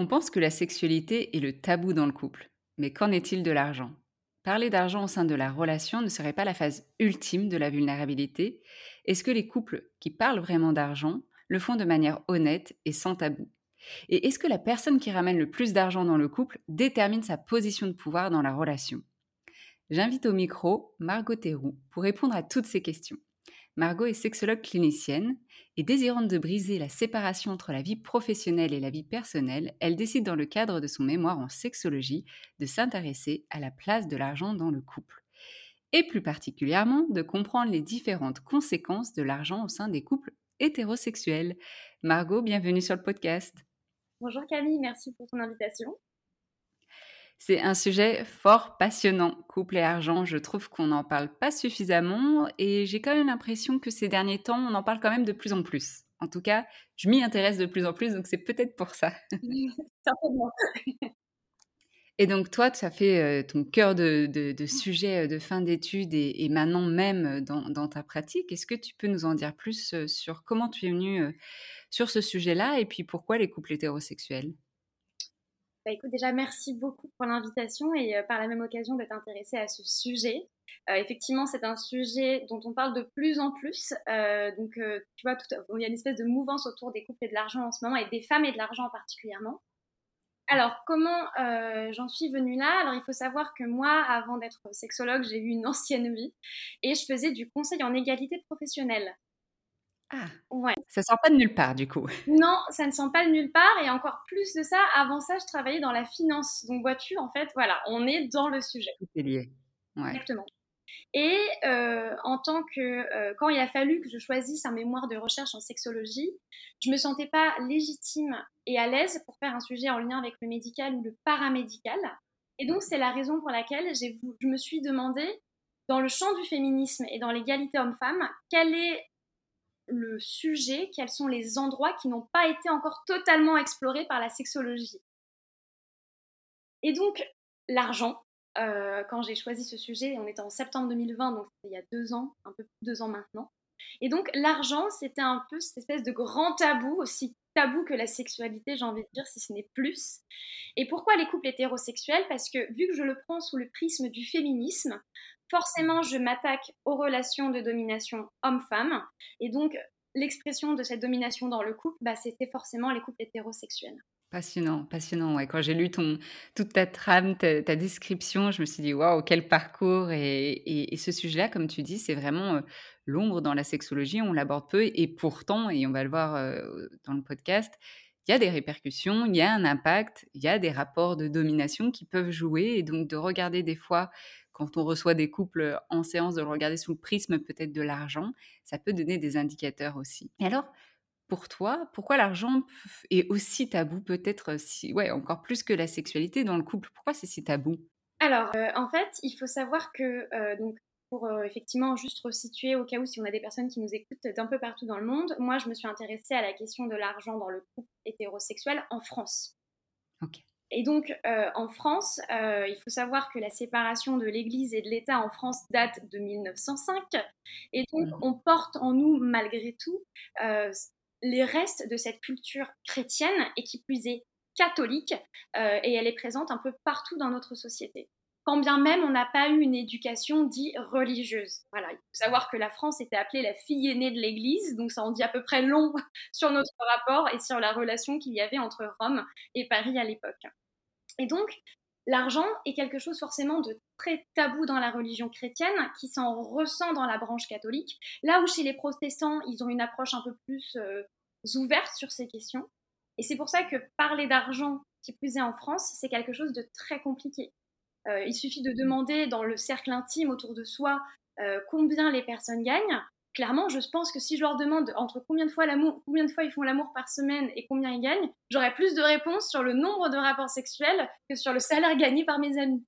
On pense que la sexualité est le tabou dans le couple. Mais qu'en est-il de l'argent? Parler d'argent au sein de la relation ne serait pas la phase ultime de la vulnérabilité? Est-ce que les couples qui parlent vraiment d'argent le font de manière honnête et sans tabou? Et est-ce que la personne qui ramène le plus d'argent dans le couple détermine sa position de pouvoir dans la relation? J'invite au micro Margot Théroux pour répondre à toutes ces questions. Margot est sexologue clinicienne et désirante de briser la séparation entre la vie professionnelle et la vie personnelle, elle décide dans le cadre de son mémoire en sexologie de s'intéresser à la place de l'argent dans le couple et plus particulièrement de comprendre les différentes conséquences de l'argent au sein des couples hétérosexuels. Margot, bienvenue sur le podcast. Bonjour Camille, merci pour ton invitation. C'est un sujet fort passionnant, couple et argent. Je trouve qu'on n'en parle pas suffisamment et j'ai quand même l'impression que ces derniers temps, on en parle quand même de plus en plus. En tout cas, je m'y intéresse de plus en plus, donc c'est peut-être pour ça. Certainement. Et donc toi, tu as fait euh, ton cœur de, sujet euh, de fin d'études et, maintenant même dans, dans ta pratique. Est-ce que tu peux nous en dire plus euh, sur comment tu es venue sur ce sujet-là et puis pourquoi les couples hétérosexuels? Bah, écoute, déjà, merci beaucoup pour l'invitation et euh, par la même occasion d'être intéressée à ce sujet. Euh, effectivement, c'est un sujet dont on parle de plus en plus. Euh, donc, tu vois, il y a une espèce de mouvance autour des couples et de l'argent en ce moment, et des femmes et de l'argent particulièrement. Alors, comment j'en suis venue là? Alors, il faut savoir que moi, avant d'être sexologue, j'ai eu une ancienne vie et je faisais du conseil en égalité professionnelle. Ah, ouais. Ça sort pas de nulle part, du coup. Non, ça ne sent pas de nulle part. Et encore plus de ça, avant ça, je travaillais dans la finance. Donc, vois-tu, en fait, voilà, on est dans le sujet. Tout est lié. Ouais. Exactement. Et euh, en tant que, euh, quand il a fallu que je choisisse un mémoire de recherche en sexologie, je me sentais pas légitime et à l'aise pour faire un sujet en lien avec le médical ou le paramédical. Et donc, c'est la raison pour laquelle je me suis demandé, dans le champ du féminisme et dans l'égalité homme-femme, quel est le sujet, quels sont les endroits qui n'ont pas été encore totalement explorés par la sexologie. Et donc, l'argent, euh, quand j'ai choisi ce sujet, on était en septembre 2020, donc il y a deux ans, un peu plus de deux ans maintenant. Et donc, l'argent, c'était un peu cette espèce de grand tabou, aussi tabou que la sexualité, j'ai envie de dire, si ce n'est plus. Et pourquoi les couples hétérosexuels? Parce que vu que je le prends sous le prisme du féminisme, forcément, je m'attaque aux relations de domination homme-femme. Et donc, l'expression de cette domination dans le couple, bah, c'était forcément les couples hétérosexuels. Passionnant, passionnant. Ouais, quand j'ai lu ton, toute ta trame, ta, description, je me suis dit waouh, quel parcours. Et ce sujet-là, comme tu dis, c'est vraiment euh, l'ombre dans la sexologie. On l'aborde peu. Et pourtant, et on va le voir euh, dans le podcast, il y a des répercussions, il y a un impact, il y a des rapports de domination qui peuvent jouer. Et donc, de regarder des fois, quand on reçoit des couples en séance, de le regarder sous le prisme peut-être de l'argent, ça peut donner des indicateurs aussi. Et alors, pour toi, pourquoi l'argent est aussi tabou, peut-être si, ouais, encore plus que la sexualité dans le couple? Pourquoi c'est si tabou? Alors, euh, en fait, il faut savoir que, euh, donc, pour euh, effectivement juste resituer au cas où si on a des personnes qui nous écoutent d'un peu partout dans le monde, moi je me suis intéressée à la question de l'argent dans le couple hétérosexuel en France. Ok. Et donc, euh, en France, euh, il faut savoir que la séparation de l'Église et de l'État en France date de 1905. Et donc, Mhm. on porte en nous, malgré tout, euh, les restes de cette culture chrétienne et qui plus est catholique. et elle est présente un peu partout dans notre société. Quand bien même on n'a pas eu une éducation dite religieuse. Voilà, il faut savoir que la France était appelée la fille aînée de l'Église, donc ça en dit à peu près long sur notre rapport et sur la relation qu'il y avait entre Rome et Paris à l'époque. Et donc, l'argent est quelque chose forcément de très tabou dans la religion chrétienne, qui s'en ressent dans la branche catholique, là où chez les protestants, ils ont une approche un peu plus euh, ouverte sur ces questions. Et c'est pour ça que parler d'argent, qui plus est en France, c'est quelque chose de très compliqué. Euh, il suffit de demander dans le cercle intime autour de soi euh, combien les personnes gagnent. Clairement, je pense que si je leur demande entre combien de fois l'amour, combien de fois ils font l'amour par semaine et combien ils gagnent, j'aurai plus de réponses sur le nombre de rapports sexuels que sur le salaire gagné par mes amis.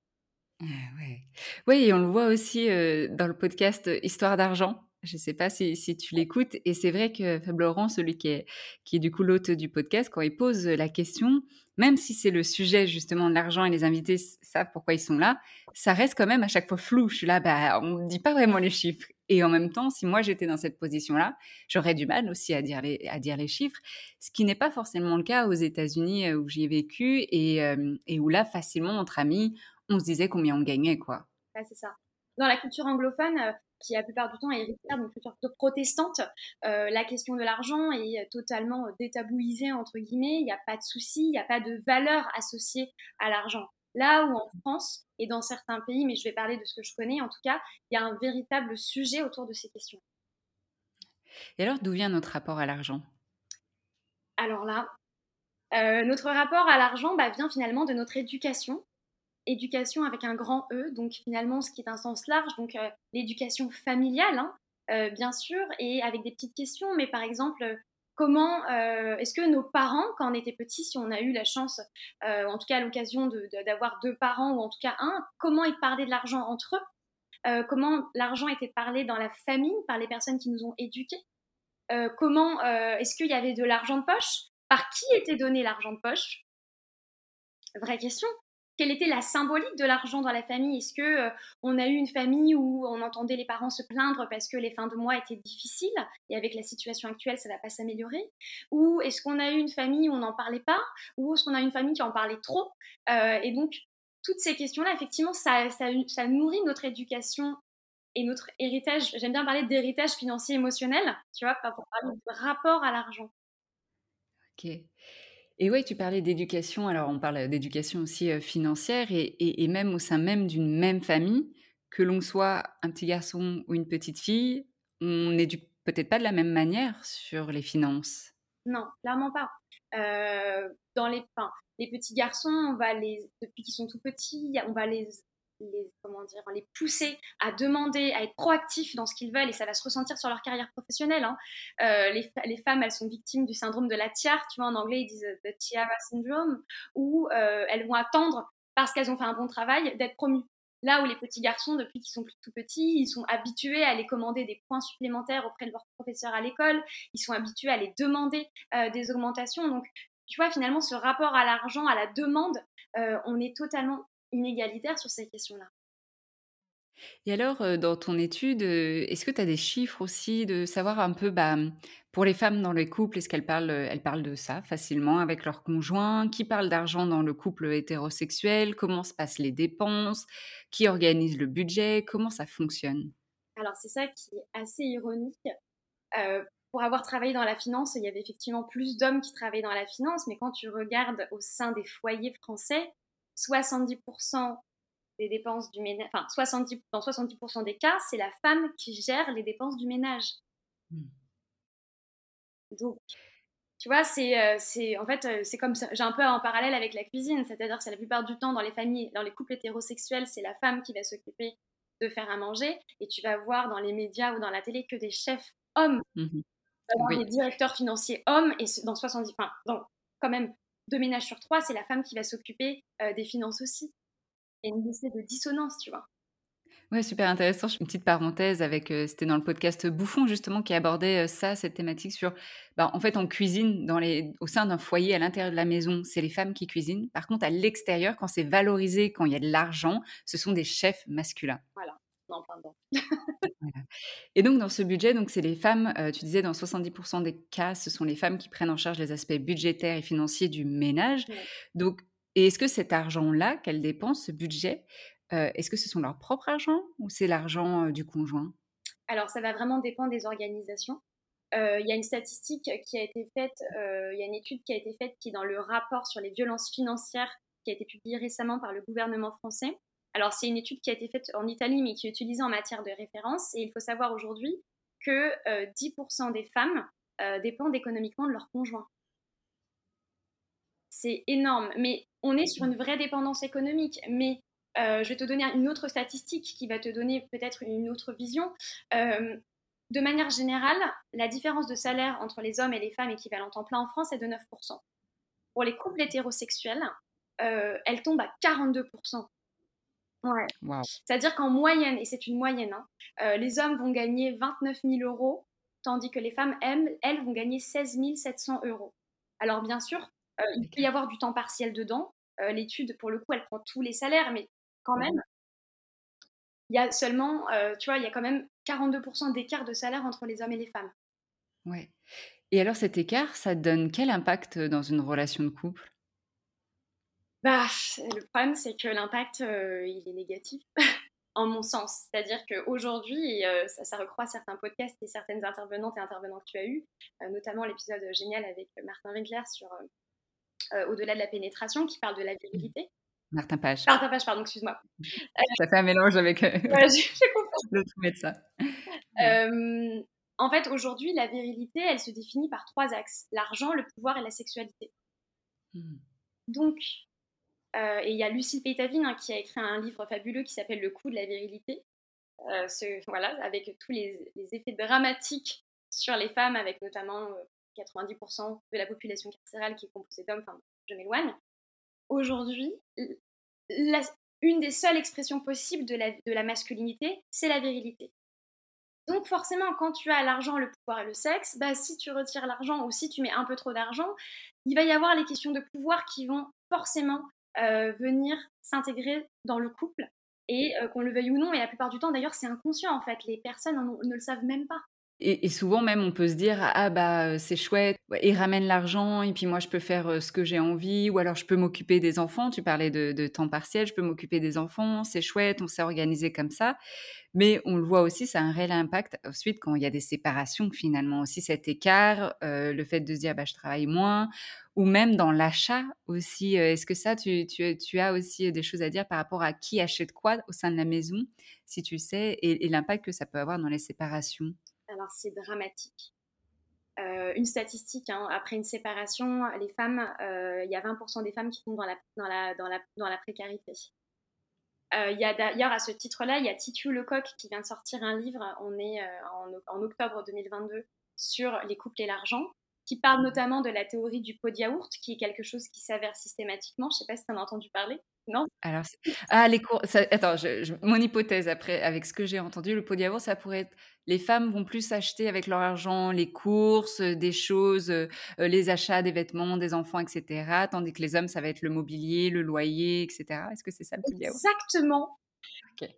Ah ouais. Oui, et on le voit aussi euh, dans le podcast Histoire d'argent. Je ne sais pas si, si tu l'écoutes. Et c'est vrai que Fab Laurent, celui qui est, du coup l'hôte du podcast, quand il pose la question, même si c'est le sujet justement de l'argent et les invités savent pourquoi ils sont là, ça reste quand même à chaque fois flou. Je suis là, bah, on ne dit pas vraiment les chiffres. Et en même temps, si moi j'étais dans cette position-là, j'aurais du mal aussi à dire les, à dire les chiffres, ce qui n'est pas forcément le cas aux États-Unis euh, où j'y ai vécu et, euh, et où là, facilement, entre amis, on se disait combien on gagnait, quoi. Ouais, c'est ça. Dans la culture anglophone, euh, qui la plupart du temps est héritière d'une culture protestante, euh, la question de l'argent est totalement euh, détabouisée, entre guillemets. Il n'y a pas de souci, il n'y a pas de valeur associée à l'argent. Là où en France et dans certains pays, mais je vais parler de ce que je connais en tout cas, il y a un véritable sujet autour de ces questions. Et alors, d'où vient notre rapport à l'argent? Alors là, euh, notre rapport à l'argent bah, vient finalement de notre éducation. Éducation avec un grand E, donc finalement ce qui est un sens large, donc euh, l'éducation familiale, hein, euh, bien sûr, et avec des petites questions, mais par exemple, comment euh, est-ce que nos parents, quand on était petits, si on a eu la chance, en tout cas l'occasion de- de- d'avoir deux parents, ou en tout cas un, comment ils parlaient de l'argent entre eux Comment l'argent était parlé dans la famille par les personnes qui nous ont éduqués Comment est-ce qu'il y avait de l'argent de poche Par qui était donné l'argent de poche? Vraie question. Quelle était la symbolique de l'argent dans la famille? Est-ce que euh, on a eu une famille où on entendait les parents se plaindre parce que les fins de mois étaient difficiles et avec la situation actuelle, ça va pas s'améliorer? Ou est-ce qu'on a eu une famille où on n'en parlait pas? Ou est-ce qu'on a une famille qui en parlait trop? Euh, Et donc, toutes ces questions-là, effectivement, ça, nourrit notre éducation et notre héritage. J'aime bien parler d'héritage financier émotionnel, tu vois, pour parler rapport à l'argent. Ok. Et ouais, tu parlais d'éducation. Alors, on parle d'éducation aussi euh, financière et, même au sein même d'une même famille, que l'on soit un petit garçon ou une petite fille, on n'éduque peut-être pas de la même manière sur les finances. Non, clairement pas. Euh, dans les, les petits garçons, on va les, depuis qu'ils sont tout petits, on va les, les, comment dire, les pousser à demander, à être proactifs dans ce qu'ils veulent et ça va se ressentir sur leur carrière professionnelle. hein. Euh, les, les femmes, elles sont victimes du syndrome de la tiare, tu vois, en anglais ils disent euh, the tiara syndrome, où euh, elles vont attendre, parce qu'elles ont fait un bon travail, d'être promues. Là où les petits garçons, depuis qu'ils sont tout petits, ils sont habitués à aller commander des points supplémentaires auprès de leur professeur à l'école, ils sont habitués à les demander des augmentations. Donc, tu vois, finalement, ce rapport à l'argent, à la demande, on est totalement inégalitaire sur ces questions-là. Et alors, heu, dans ton étude, heu, est-ce que tu as des chiffres aussi de savoir un peu, bah, pour les femmes dans les couples, est-ce qu'elles parlent, heu, elles parlent de ça facilement avec leur conjoint? Qui parle d'argent dans le couple hétérosexuel? Comment se passent les dépenses? Qui organise le budget? Comment ça fonctionne? Alors c'est ça qui est assez ironique. Pour avoir travaillé dans la finance, il y avait effectivement plus d'hommes qui travaillaient dans la finance, mais quand tu regardes au sein des foyers français, 70% des dépenses du ménage, enfin 70, dans 70% des cas, c'est la femme qui gère les dépenses du ménage. Mmh. Donc, tu vois, c'est, euh, c'est en fait, euh, c'est comme ça. J'ai un peu en parallèle avec la cuisine, c'est-à-dire que c'est la plupart du temps dans les familles, dans les couples hétérosexuels, c'est la femme qui va s'occuper de faire à manger, et tu vas voir dans les médias ou dans la télé que des chefs hommes, Mmh des directeurs financiers hommes, et dans 70, enfin, dans quand même deux ménages sur trois, c'est la femme qui va s'occuper euh, des finances aussi. Il y a une espèce de dissonance, tu vois. Ouais, super intéressant. Une petite parenthèse avec, heu, c'était dans le podcast Bouffon justement qui abordait, heu, ça, cette thématique sur, bah, en fait, on cuisine dans les au sein d'un foyer à l'intérieur de la maison, c'est les femmes qui cuisinent. Par contre, à l'extérieur, quand c'est valorisé, quand il y a de l'argent, ce sont des chefs masculins. Voilà, on en parle dans. Voilà. Et donc dans ce budget, donc c'est les femmes, heu, tu disais dans 70% des cas, ce sont les femmes qui prennent en charge les aspects budgétaires et financiers du ménage. Ouais. Donc et est-ce que cet argent-là qu'elles dépensent, ce budget, heu, est-ce que ce sont leur propre argent ou c'est l'argent, heu, du conjoint? Alors, ça va vraiment dépendre des organisations. Euh, Il y a une statistique qui a été faite, euh, il y a une étude qui a été faite qui est dans le rapport sur les violences financières qui a été publié récemment par le gouvernement français. Alors, c'est une étude qui a été faite en Italie, mais qui est utilisée en matière de référence. Et il faut savoir aujourd'hui que euh, 10% des femmes euh, dépendent économiquement de leur conjoint. C'est énorme, mais on est sur une vraie dépendance économique. Mais euh, je vais te donner une autre statistique qui va te donner peut-être une autre vision. Euh, de manière générale, la différence de salaire entre les hommes et les femmes équivalent temps plein en France est de 9%. Pour les couples hétérosexuels, euh, elle tombe à 42%. Ouais. C'est-à-dire qu'en moyenne, et c'est une moyenne, hein, euh, les hommes vont gagner 29 000 euros, tandis que les femmes, elles, elles vont gagner 16 700 euros. Alors bien sûr, euh, il peut y avoir du temps partiel dedans. Euh, L'étude, pour le coup, elle prend tous les salaires, mais quand même, il y a seulement, tu vois, il y a quand même 42% d'écart de salaire entre les hommes et les femmes. Ouais. Et alors cet écart, ça donne quel impact, dans une relation de couple? Bah, le problème, c'est que l'impact, euh, il est négatif, en mon sens. C'est-à-dire qu'aujourd'hui, euh, ça, ça recroît certains podcasts et certaines intervenantes et intervenants que tu as eus, euh, notamment l'épisode génial avec Martin Winkler sur euh, Au-delà de la pénétration, qui parle de la virilité. Martin Page. Martin Page, pardon, excuse-moi. Ça fait un mélange avec, Ouais, j'ai l'autre médecin. Euh, en fait, aujourd'hui, la virilité, elle se définit par trois axes l'argent, le pouvoir et la sexualité. Mmh. Donc, euh, et il y a Lucille Pétavine hein, qui a écrit un livre fabuleux qui s'appelle Le coût de la virilité. Euh, voilà, avec tous les, effets dramatiques sur les femmes, avec notamment euh, 90% de la population carcérale qui est composée d'hommes. Enfin, je m'éloigne. Aujourd'hui, une des seules expressions possibles de la, de la masculinité, c'est la virilité. Donc forcément, quand tu as l'argent, le pouvoir et le sexe, bah, si tu retires l'argent ou si tu mets un peu trop d'argent, il va y avoir les questions de pouvoir qui vont forcément euh, venir s'intégrer dans le couple. Et euh, qu'on le veuille ou non, et la plupart du temps d'ailleurs c'est inconscient en fait, les personnes ne le savent même pas. Et et souvent même, on peut se dire: «Ah bah, heu, c'est chouette, il ramène l'argent et puis moi je peux faire, heu, ce que j'ai envie ou alors je peux m'occuper des enfants». Tu parlais de temps partiel, je peux m'occuper des enfants, c'est chouette, on s'est organisé comme ça. Mais on le voit aussi, ça a un réel impact ensuite quand il y a des séparations finalement. Aussi cet écart, heu, le fait de se dire: «Bah, je travaille moins» ou même dans l'achat aussi, est-ce que ça tu tu as aussi, des choses à dire par rapport à qui achète quoi au sein de la maison, si tu sais et et l'impact que ça peut avoir dans les séparations? Alors c'est dramatique. Euh, une statistique, hein, après une séparation, les femmes, euh, il y a 20% des femmes qui tombent dans la, précarité. Euh, Il y a d'ailleurs à ce titre-là, il y a Titu Lecoq qui vient de sortir un livre, on est en, en octobre 2022, sur les couples et l'argent, qui parle notamment de la théorie du pot de yaourt, qui est quelque chose qui s'avère systématiquement. Je ne sais pas si tu en as entendu parler. Non? Alors ah les cours ça attends, je je mon hypothèse après avec ce que j'ai entendu, le pot de yaourt, ça pourrait être les femmes vont plus acheter avec leur argent les courses, heu, des choses, heu heu, les achats des vêtements des enfants et cetera, tandis que les hommes, ça va être le mobilier, le loyer et cetera. Est-ce que c'est ça le pot yaourt?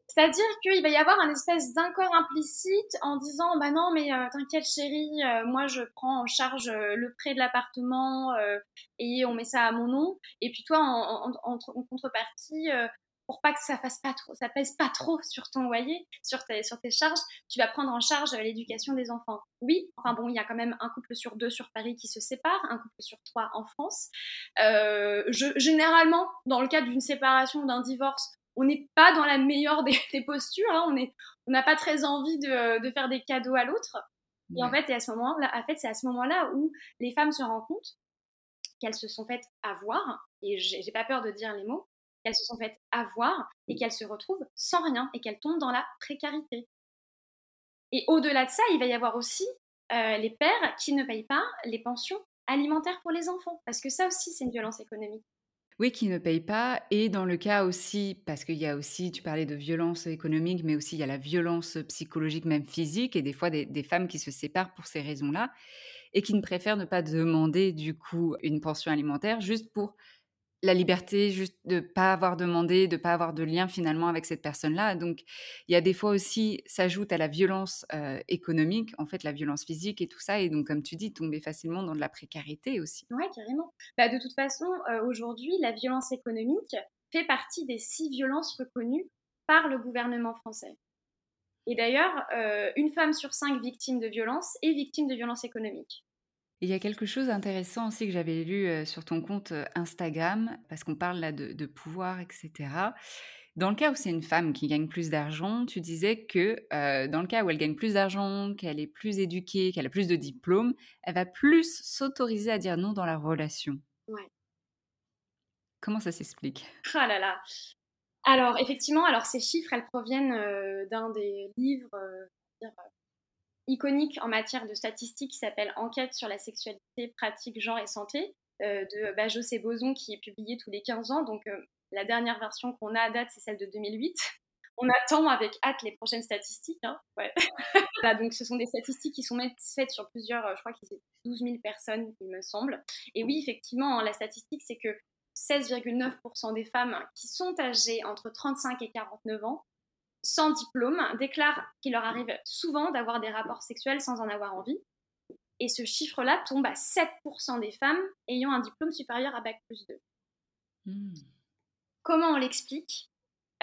C'est-à-dire qu'il va y avoir un espèce d'accord implicite en disant bah non mais euh, t'inquiète chérie, euh, moi je prends en charge euh, le prêt de l'appartement et on met ça à mon nom et puis toi en, contrepartie pour pas que ça fasse pas trop, ça pèse pas trop sur ton loyer, sur tes, charges, tu vas prendre en charge l'éducation des enfants. Oui, enfin bon, il y a quand même un couple sur deux sur Paris qui se sépare, un couple sur trois en France. généralement, dans le cas d'une séparation d'un divorce, on n'est pas dans la meilleure des, postures, hein. on on n'a pas très envie de, faire des cadeaux à l'autre. Et en fait, à ce moment-là, en fait, c'est à ce moment-là où les femmes se rendent compte qu'elles se sont faites avoir, et j'ai pas peur de dire les mots, qu'elles se sont faites avoir et qu'elles se retrouvent sans rien et qu'elles tombent dans la précarité. Et au-delà de ça, il va y avoir aussi euh, les pères qui ne payent pas les pensions alimentaires pour les enfants, parce que ça aussi, c'est une violence économique. Oui, qui ne paye pas. Et dans le cas aussi, parce qu'il y a aussi, tu parlais de violence économique, mais aussi il y a la violence psychologique, même physique, et des fois des, femmes qui se séparent pour ces raisons-là, et qui ne préfèrent ne pas demander du coup une pension alimentaire juste pour la liberté juste de pas avoir demandé, de pas avoir de lien finalement avec cette personne-là. Donc, il y a des fois aussi, s'ajoute à la violence économique, en fait, la violence physique et tout ça. Et donc, comme tu dis, tomber facilement dans de la précarité aussi. Oui, carrément. Bah, de toute façon, aujourd'hui, la violence économique fait partie des six violences reconnues par le gouvernement français. Et d'ailleurs, une femme sur cinq victime de violence est victime de violence économique. Il y a quelque chose d'intéressant aussi que j'avais lu sur ton compte Instagram, parce qu'on parle là de, pouvoir, etc. Dans le cas où c'est une femme qui gagne plus d'argent, tu disais que dans le cas où elle gagne plus d'argent, qu'elle est plus éduquée, qu'elle a plus de diplômes, elle va plus s'autoriser à dire non dans la relation. Ouais. Comment ça s'explique? Ah là là Alors, effectivement, alors ces chiffres, elles proviennent d'un des livres iconique en matière de statistiques qui s'appelle Enquête sur la sexualité, pratique, genre et santé euh, de Bajos et Boson qui est publié tous les 15 ans. Donc euh, la dernière version qu'on a à date, c'est celle de 2008. On attend avec hâte les prochaines statistiques. Hein. donc ce sont des statistiques qui sont faites sur plusieurs, euh, je crois qu'ils c'est 12 000 personnes, il me semble. Et oui, effectivement, hein, la statistique, c'est que 16,9% des femmes qui sont âgées entre 35 et 49 ans sans diplôme déclarent qu'il leur arrive souvent d'avoir des rapports sexuels sans en avoir envie. Et ce chiffre-là tombe à 7% des femmes ayant un diplôme supérieur à Bac plus 2. Hmm. Comment on l'explique?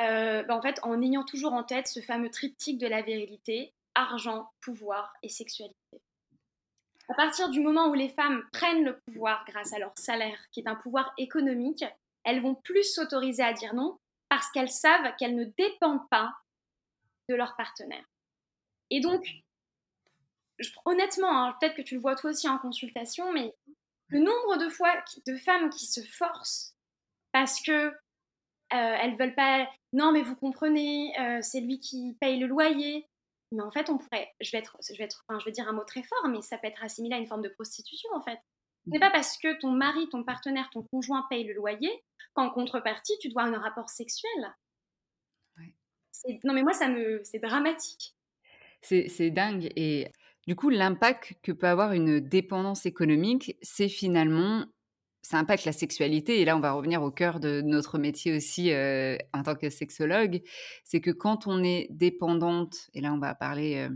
Euh, bah, En fait, en ayant toujours en tête ce fameux triptyque de la virilité, argent, pouvoir et sexualité. À partir du moment où les femmes prennent le pouvoir grâce à leur salaire, qui est un pouvoir économique, elles vont plus s'autoriser à dire non parce qu'elles savent qu'elles ne dépendent pas de leur partenaire. Et donc, honnêtement, hein, peut-être que tu le vois toi aussi en consultation, mais le nombre de fois de femmes qui se forcent parce que euh, elles veulent pas. Non, mais vous comprenez, euh, c'est lui qui paye le loyer. Mais en fait, on pourrait. Je vais être, je vais être, enfin, je vais dire un mot très fort, mais ça peut être assimilé à une forme de prostitution en fait. Ce n'est pas parce que ton mari, ton partenaire, ton conjoint paye le loyer qu'en contrepartie, tu dois un rapport sexuel non, mais moi, ça me, c'est dramatique. C'est dingue. Et du coup, l'impact que peut avoir une dépendance économique, c'est finalement, ça impacte la sexualité. Et là, on va revenir au cœur de notre métier aussi euh, en tant que sexologue. C'est que quand on est dépendante, et là, on va parler euh,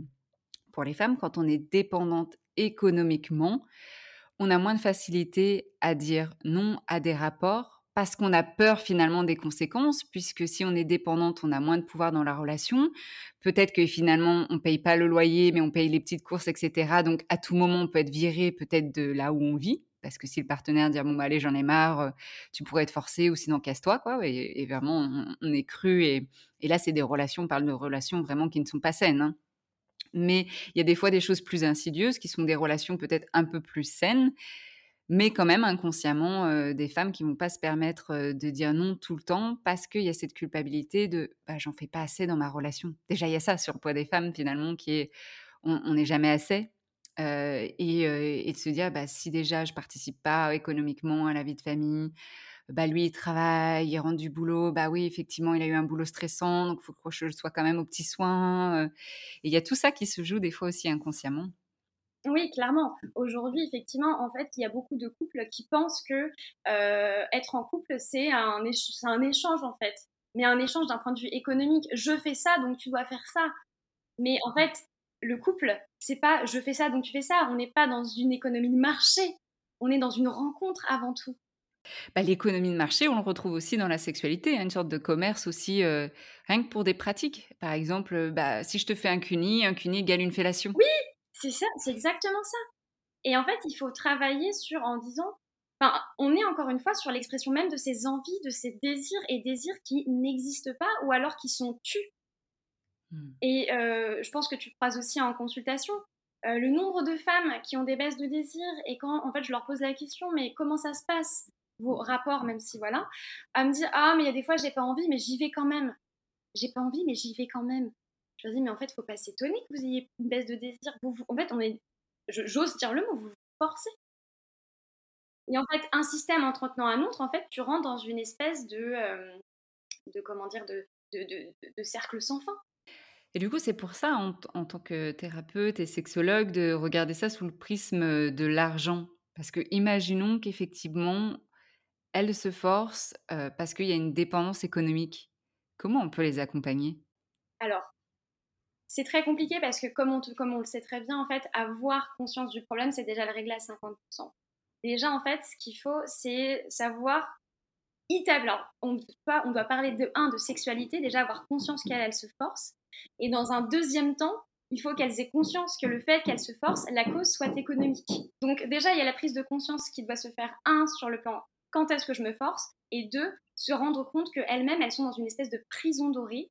pour les femmes, quand on est dépendante économiquement, on a moins de facilité à dire non à des rapports parce qu'on a peur finalement des conséquences, puisque si on est dépendante, on a moins de pouvoir dans la relation. Peut-être que finalement, on paye pas le loyer, mais on paye les petites courses, etc. Donc, à tout moment, on peut être viré peut-être de là où on vit, parce que si le partenaire dit bon bah, allez j'en ai marre, euh, tu pourrais être forcé ou sinon casse-toi quoi. Et, vraiment on, est cru et, là c'est des relations, on parle de relations vraiment qui ne sont pas saines. Hein. Mais il y a des fois des choses plus insidieuses qui sont des relations peut-être un peu plus saines mais quand même inconsciemment des femmes qui vont pas se permettre de dire non tout le temps parce qu'il y a cette culpabilité de bah, j'en fais pas assez dans ma relation. Déjà il y a ça sur le poids des femmes finalement qui est on n'est jamais assez et, de se dire bah, si déjà je participe pas économiquement à la vie de famille, bah lui il travaille, il rentre du boulot, bah oui effectivement il a eu un boulot stressant donc il faut que je sois quand même aux petits soins. et il y a tout ça qui se joue des fois aussi inconsciemment. Oui, clairement. Aujourd'hui, effectivement, en fait, il y a beaucoup de couples qui pensent que euh, être en couple, c'est un, un, échange, en fait. mais un échange d'un point de vue économique. Je fais ça, donc tu dois faire ça. Mais en fait, le couple, c'est pas je fais ça, donc tu fais ça. On n'est pas dans une économie de marché. On est dans une rencontre avant tout. Bah, l'économie de marché, on le retrouve aussi dans la sexualité, hein, une sorte de commerce aussi, euh, rien que pour des pratiques. Par exemple, bah, si je te fais un cuni, un cuni égale une fellation. Oui, c'est ça, c'est exactement ça. Et en fait, il faut travailler sur en disant, enfin, on est encore une fois sur l'expression même de ces envies, de ces désirs et désirs qui n'existent pas ou alors qui sont tus. Hmm. Et euh, je pense que tu croises aussi en consultation euh, le nombre de femmes qui ont des baisses de désir et quand en fait je leur pose la question, mais comment ça se passe vos rapports, même si voilà, à me dire ah mais il y a des fois j'ai pas envie, mais j'y vais quand même. J'ai pas envie, mais j'y vais quand même. Je leur dis mais en fait faut pas s'étonner que vous ayez une baisse de désir. Vous, en fait on est, j'ose dire le mot, vous vous forcez. Et en fait un système entretenant un autre, en fait tu rentres dans une espèce de, euh, de comment dire, de, de, de, de cercle sans fin. Et du coup, c'est pour ça, en, en, tant que thérapeute et sexologue, de regarder ça sous le prisme de l'argent. Parce que imaginons qu'effectivement, elles se forcent parce qu'il y a une dépendance économique. Comment on peut les accompagner? Alors, c'est très compliqué parce que comme on, le sait très bien, en fait, avoir conscience du problème, c'est déjà le régler à 50%. Déjà, en fait, ce qu'il faut, c'est savoir. Alors, on, doit, on doit parler de, un, de sexualité, déjà avoir conscience qu'elles se forcent. Et dans un deuxième temps, il faut qu'elles aient conscience que le fait qu'elles se forcent, la cause soit économique. Donc déjà, il y a la prise de conscience qui doit se faire, un, sur le plan quand est-ce que je me force, et deux, se rendre compte qu'elles-mêmes, elles sont dans une espèce de prison dorée.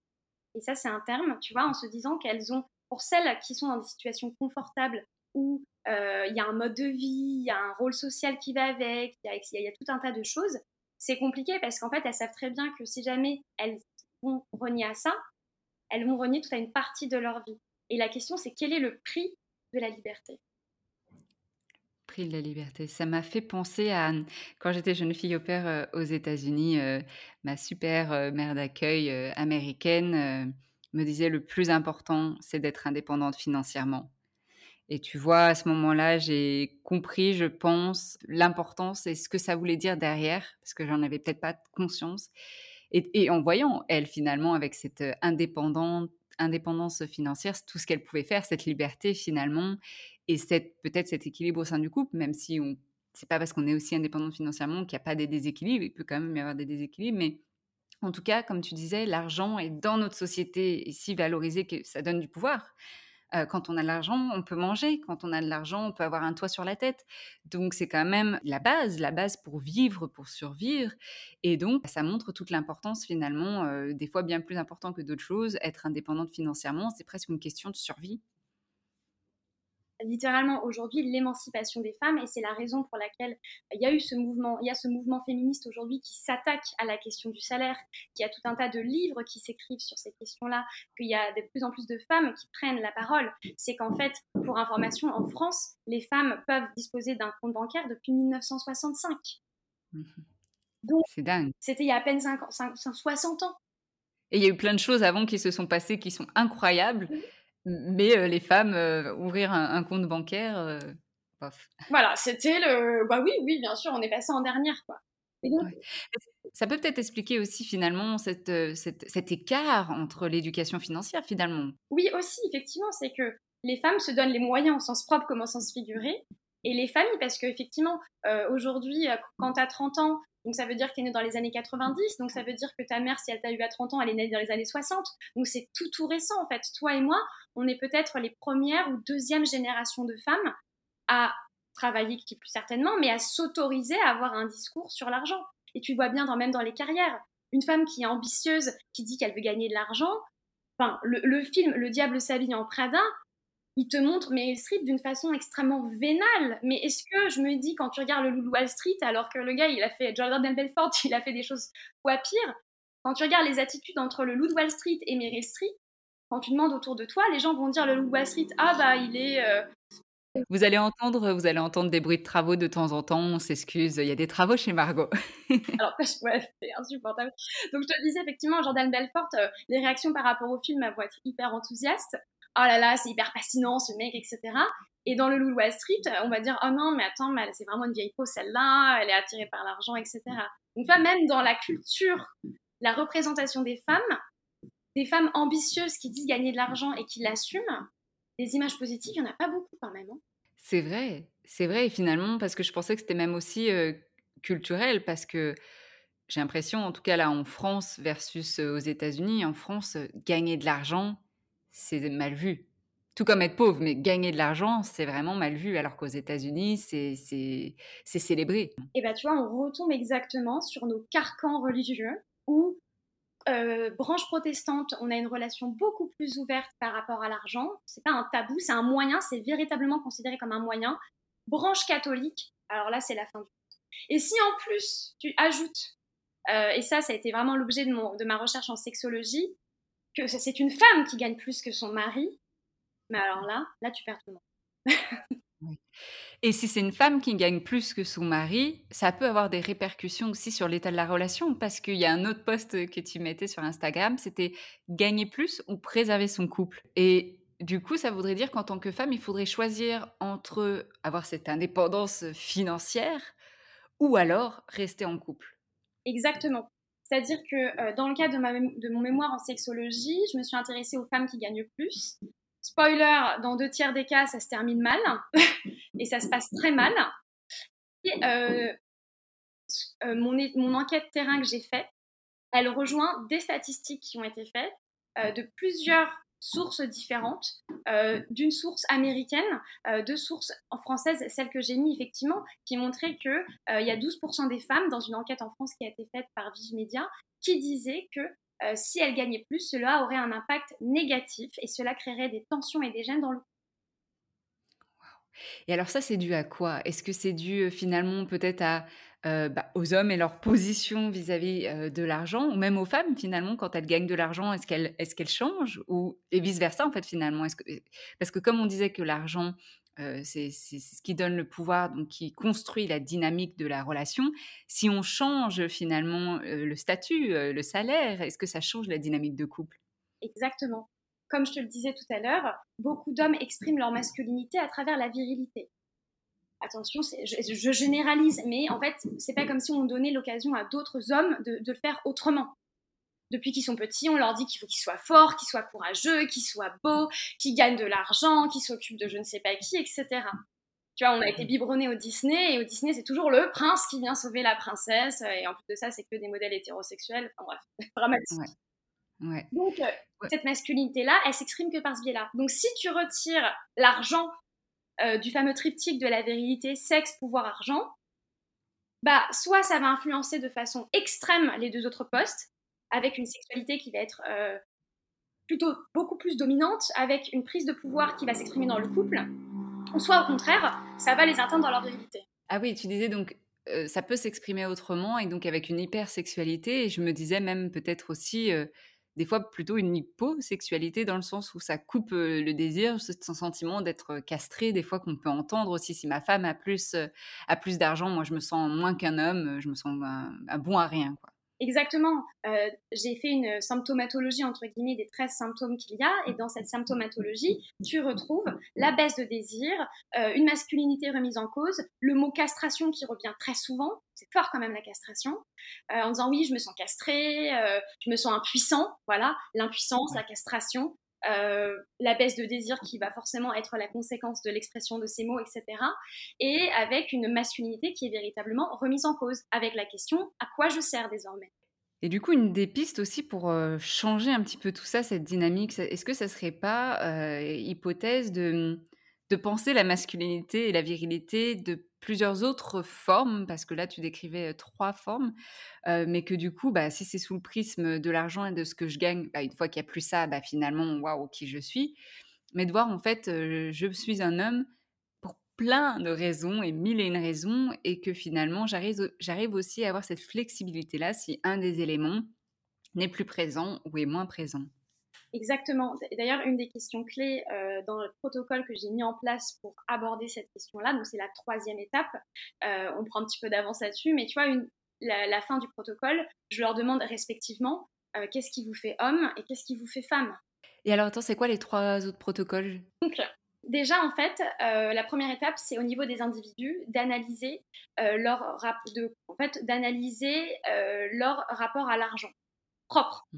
Et ça, c'est un terme, tu vois, en se disant qu'elles ont, pour celles qui sont dans des situations confortables, où euh, il y a un mode de vie, il y a un rôle social qui va avec, il y, y, a tout un tas de choses, c'est compliqué parce qu'en fait, elles savent très bien que si jamais elles vont renier à ça, elles vont renier toute une partie de leur vie. Et la question, c'est quel est le prix de la liberté? De la liberté. Ça m'a fait penser à quand j'étais jeune fille au père euh, aux États-Unis, euh, ma super euh, mère d'accueil américaine me disait le plus important, c'est d'être indépendante financièrement. Et tu vois, à ce moment-là, j'ai compris, je pense, l'importance et ce que ça voulait dire derrière, parce que j'en avais peut-être pas conscience. Et, et, en voyant, elle, finalement, avec cette indépendante, indépendance financière, tout ce qu'elle pouvait faire, cette liberté, finalement, et peut-être cet équilibre au sein du couple, même si on c'est pas parce qu'on est aussi indépendant financièrement qu'il n'y a pas des déséquilibres, il peut quand même y avoir des déséquilibres, mais en tout cas, comme tu disais, l'argent est dans notre société si valorisé que ça donne du pouvoir. Euh, quand on a de l'argent, on peut manger. Quand on a de l'argent, on peut avoir un toit sur la tête. Donc c'est quand même la base, la base pour vivre, pour survivre. Et donc ça montre toute l'importance finalement, euh, des fois bien plus important que d'autres choses. Être indépendante financièrement, c'est presque une question de survie littéralement aujourd'hui l'émancipation des femmes et c'est la raison pour laquelle il y a eu ce mouvement, il y a ce mouvement féministe aujourd'hui qui s'attaque à la question du salaire, qui a tout un tas de livres qui s'écrivent sur ces questions-là, qu'il y a de plus en plus de femmes qui prennent la parole. C'est qu'en fait, pour information, en France, les femmes peuvent disposer d'un compte bancaire depuis 1965. Mmh Donc, c'est dingue. C'était il y a à peine 60 ans. Et il y a eu plein de choses avant qui se sont passées qui sont incroyables. Mais les femmes, ouvrir un, compte bancaire, Voilà, c'était le. Bah oui, oui, bien sûr, on est passé en dernière, quoi. Ça peut peut-être expliquer aussi finalement cette, cet écart entre l'éducation financière finalement. Oui, aussi, effectivement, c'est que les femmes se donnent les moyens au sens propre comme au sens figuré, et les familles, parce qu'effectivement, aujourd'hui, quand tu as 30 ans, donc ça veut dire que tu es né dans les années 90, donc ça veut dire que ta mère, si elle t'a eu à 30 ans, elle est née dans les années 60. Donc c'est tout tout récent en fait. Toi et moi, on est peut-être les premières ou deuxième génération de femmes à travailler, qui plus certainement, mais à s'autoriser à avoir un discours sur l'argent. Et tu vois bien dans, même dans les carrières, une femme qui est ambitieuse, qui dit qu'elle veut gagner de l'argent, enfin, le, le, film Le diable s'habille en Prada, il te montre Meryl Streep d'une façon extrêmement vénale. Mais est-ce que je me dis, quand tu regardes le Loup Wall Street, alors que le gars, il a fait Jordan Belfort, il a fait des choses quoi pire, quand tu regardes les attitudes entre le Loup Wall Street et Meryl Streep, quand tu demandes autour de toi, les gens vont dire le Loup Wall Street, ah bah il est. Euh, vous allez entendre, vous allez entendre des bruits de travaux de temps en temps. On s'excuse, il y a des travaux chez Margot. Alors, ouais, c'est insupportable. Donc, je te disais effectivement, Jordan Belfort, euh, les réactions par rapport au film vont être hyper enthousiastes oh là là, c'est hyper fascinant ce mec, etc. Et dans le Loup Wall Street, on va dire, oh non, mais attends, mais c'est vraiment une vieille peau celle-là, elle est attirée par l'argent, etc. Donc, pas même dans la culture la représentation des femmes, des femmes ambitieuses qui disent gagner de l'argent et qui l'assument, des images positives, il n'y en a pas beaucoup quand même. Hein. C'est vrai, c'est vrai, et finalement, parce que je pensais que c'était même aussi culturel, parce que j'ai l'impression, en tout cas là en France versus aux États-Unis, en France, gagner de l'argent, c'est mal vu. Tout comme être pauvre, mais gagner de l'argent, c'est vraiment mal vu, alors qu'aux États-Unis, c'est célébré. Et bien, tu vois, on retombe exactement sur nos carcans religieux où euh, branche protestante, on a une relation beaucoup plus ouverte par rapport à l'argent. C'est pas un tabou, c'est un moyen, c'est véritablement considéré comme un moyen. Branche catholique, alors là, c'est la fin du monde. Et si en plus tu ajoutes, euh, et ça, ça a été vraiment l'objet de, de ma recherche en sexologie, que c'est une femme qui gagne plus que son mari, mais alors là, là, tu perds tout le monde. Et si c'est une femme qui gagne plus que son mari, ça peut avoir des répercussions aussi sur l'état de la relation, parce qu'il y a un autre post que tu mettais sur Instagram, c'était gagner plus ou préserver son couple. Et du coup, ça voudrait dire qu'en tant que femme, il faudrait choisir entre avoir cette indépendance financière ou alors rester en couple. Exactement. C'est-à-dire que euh, dans le cadre de, mon mémoire en sexologie, je me suis intéressée aux femmes qui gagnent plus. Spoiler, dans deux tiers des cas, ça se termine mal et ça se passe très mal. Euh, euh, mon, enquête terrain que j'ai faite, elle rejoint des statistiques qui ont été faites de plusieurs sources différentes, d'une source américaine, de sources en française, celle que j'ai mis effectivement, qui montrait qu'il il y a 12% des femmes dans une enquête en France qui a été faite par Vive Media qui disaient que euh, si elle gagnait plus, cela aurait un impact négatif et cela créerait des tensions et des gênes dans le. Et alors ça, c'est dû à quoi? Est-ce que c'est dû euh, finalement peut-être à, euh, bah, aux hommes et leur position vis-à-vis de l'argent, ou même aux femmes finalement, quand elles gagnent de l'argent, est-ce qu'elles est qu'elles changent ou, Et vice-versa en fait finalement? Parce que comme on disait que l'argent c'est ce qui donne le pouvoir, donc qui construit la dynamique de la relation. Si on change finalement le statut, le salaire, est-ce que ça change la dynamique de couple? Exactement. Comme je te le disais tout à l'heure, beaucoup d'hommes expriment leur masculinité à travers la virilité. Attention, je, je, généralise, mais en fait, c'est pas comme si on donnait l'occasion à d'autres hommes de, de le faire autrement depuis qu'ils sont petits, on leur dit qu'il faut qu'ils soient forts, qu'ils soient courageux, qu'ils soient beaux, qu'ils gagnent de l'argent, qu'ils s'occupent de je ne sais pas qui, etc. Tu vois, on a été mhm. biberonné au Disney, et au Disney, c'est toujours le prince qui vient sauver la princesse, et en plus de ça, c'est que des modèles hétérosexuels. Enfin bref, dramatique. Donc, euh, cette masculinité-là, elle s'exprime que par ce biais-là. Donc, si tu retires l'argent euh, du fameux triptyque de la virilité, sexe, pouvoir, argent, bah, soit ça va influencer de façon extrême les deux autres postes, avec une sexualité qui va être euh, plutôt beaucoup plus dominante, avec une prise de pouvoir qui va s'exprimer dans le couple, ou soit au contraire, ça va les atteindre dans leur virilité. Ah oui, tu disais donc euh, ça peut s'exprimer autrement et donc avec une hypersexualité, et je me disais même peut-être aussi des fois plutôt une hyposexualité dans le sens où ça coupe le désir, ce sentiment d'être castré, des fois qu'on peut entendre aussi si ma femme a plus, a plus d'argent, moi je me sens moins qu'un homme, je me sens un bon à rien. Quoi. Exactement. Euh, j'ai fait une symptomatologie, entre guillemets, des 13 symptômes qu'il y a. Et dans cette symptomatologie, tu retrouves la baisse de désir, euh, une masculinité remise en cause, le mot castration qui revient très souvent. C'est fort quand même la castration. Euh, en disant oui, je me sens castré, je me sens impuissant. Voilà, l'impuissance, la castration. La baisse de désir qui va forcément être la conséquence de l'expression de ces mots, etc. Et avec une masculinité qui est véritablement remise en cause, avec la question à quoi je sers désormais? Et du coup, une des pistes aussi pour changer un petit peu tout ça, cette dynamique, est-ce que ça serait pas hypothèse de, de penser la masculinité et la virilité de plusieurs autres formes, parce que là, tu décrivais trois formes, mais que du coup, bah, si c'est sous le prisme de l'argent et de ce que je gagne, bah, une fois qu'il n'y a plus ça, bah, finalement, waouh, qui je suis. Mais de voir, en fait, je suis un homme pour plein de raisons et mille et une raisons, et que finalement, j'arrive, j'arrive aussi à avoir cette flexibilité-là si un des éléments n'est plus présent ou est moins présent. Exactement. D'ailleurs, une des questions clés euh, dans le protocole que j'ai mis en place pour aborder cette question-là, donc c'est la troisième étape, euh, on prend un petit peu d'avance là-dessus, mais tu vois, une, la, fin du protocole, je leur demande respectivement euh, qu'est-ce qui vous fait homme et qu'est-ce qui vous fait femme? Et alors, attends, c'est quoi les trois autres protocoles? Donc, Déjà, en fait, la première étape, c'est au niveau des individus d'analyser leur, de, en fait, d'analyser leur rapport à l'argent. propre, mmh.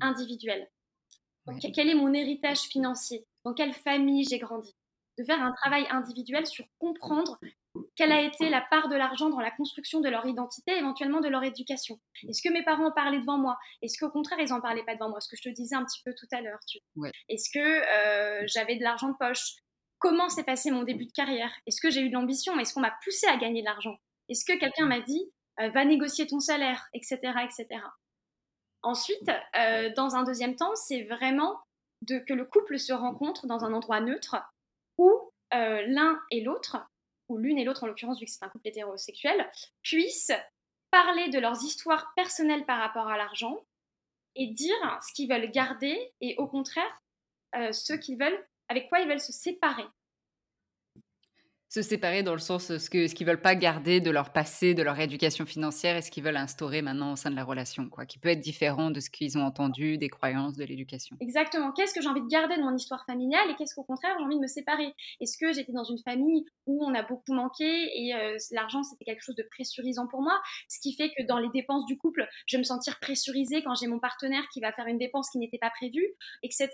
Quel est mon héritage financier? Dans quelle famille j'ai grandi? De faire un travail individuel sur comprendre quelle a été la part de l'argent dans la construction de leur identité, éventuellement de leur éducation. Est-ce que mes parents en parlaient devant moi? Est-ce qu'au contraire, ils n'en parlaient pas devant moi? Ce que je te disais un petit peu tout à l'heure. Est-ce que euh, j'avais de l'argent de poche? Comment s'est passé mon début de carrière? Est-ce que j'ai eu de l'ambition? Est-ce qu'on m'a poussé à gagner de l'argent? Est-ce que quelqu'un m'a dit euh, va négocier ton salaire, etc., etc. Ensuite, euh, dans un deuxième temps, c'est vraiment que le couple se rencontre dans un endroit neutre où l'un et l'autre ou l'une et l'autre en l'occurrence, vu que c'est un couple hétérosexuel, puissent parler de leurs histoires personnelles par rapport à l'argent et dire ce qu'ils veulent garder et au contraire euh, ce qu'ils veulent, avec quoi ils veulent se séparer se séparer dans le sens ce que ce qu'ils veulent pas garder de leur passé, de leur éducation financière et ce qu'ils veulent instaurer maintenant au sein de la relation, quoi, qui peut être différent de ce qu'ils ont entendu, des croyances, de l'éducation. Exactement. Qu'est-ce que j'ai envie de garder de mon histoire familiale et qu'est-ce qu'au contraire j'ai envie de me séparer? Est-ce que j'étais dans une famille où on a beaucoup manqué et euh, l'argent c'était quelque chose de pressurisant pour moi, ce qui fait que dans les dépenses du couple, je vais me sentir pressurisée quand j'ai mon partenaire qui va faire une dépense qui n'était pas prévue, etc.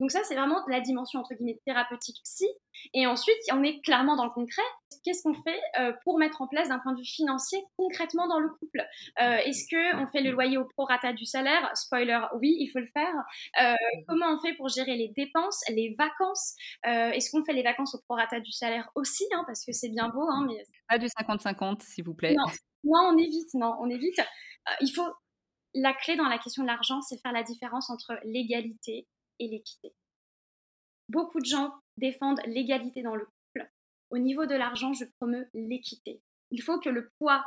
Donc ça, c'est vraiment la dimension entre guillemets thérapeutique psy. Et ensuite, on est clairement dans le concret. Qu'est-ce qu'on fait euh, pour mettre en place d'un point de vue financier concrètement dans le couple? Euh, Est-ce que on fait le loyer au prorata du salaire? Spoiler, oui, il faut le faire. Euh, comment on fait pour gérer les dépenses, les vacances? Est-ce qu'on fait les vacances au prorata du salaire aussi hein, Parce que c'est bien beau, hein, mais pas du 50-50, s'il vous plaît. Non, non, on évite. Non, on évite. il faut la clé dans la question de l'argent, c'est faire la différence entre l'égalité et l'équité. Beaucoup de gens défendent l'égalité dans le couple. Au niveau de l'argent, je promeux l'équité. Il faut que le poids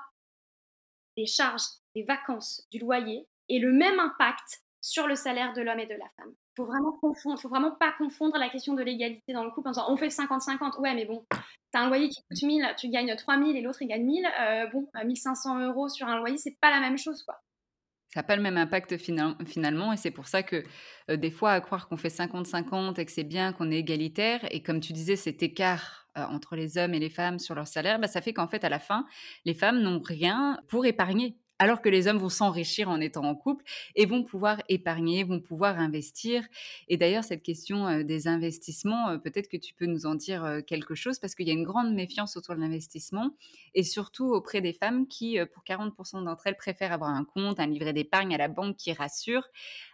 des charges, des vacances, du loyer ait le même impact sur le salaire de l'homme et de la femme. Il faut vraiment confondre, faut vraiment pas confondre la question de l'égalité dans le couple en disant on fait 50-50. Ouais, mais bon, tu as un loyer qui coûte 1000, tu gagnes 3000 et l'autre il gagne 1000. Euh, bon, 1500 euros sur un loyer, c'est pas la même chose, quoi ça n'a pas le même impact finalement, et c'est pour ça que des fois, à croire qu'on fait 50-50 et que c'est bien, qu'on est égalitaire, et comme tu disais, cet écart entre les hommes et les femmes sur leur salaire, bah, ça fait qu'en fait, à la fin, les femmes n'ont rien pour épargner alors que les hommes vont s'enrichir en étant en couple et vont pouvoir épargner, vont pouvoir investir. Et d'ailleurs, cette question euh, des investissements, euh, peut-être que tu peux nous en dire euh, quelque chose parce qu'il y a une grande méfiance autour de l'investissement et surtout auprès des femmes qui, pour 40% d'entre elles, préfèrent avoir un compte, un livret d'épargne à la banque qui rassure,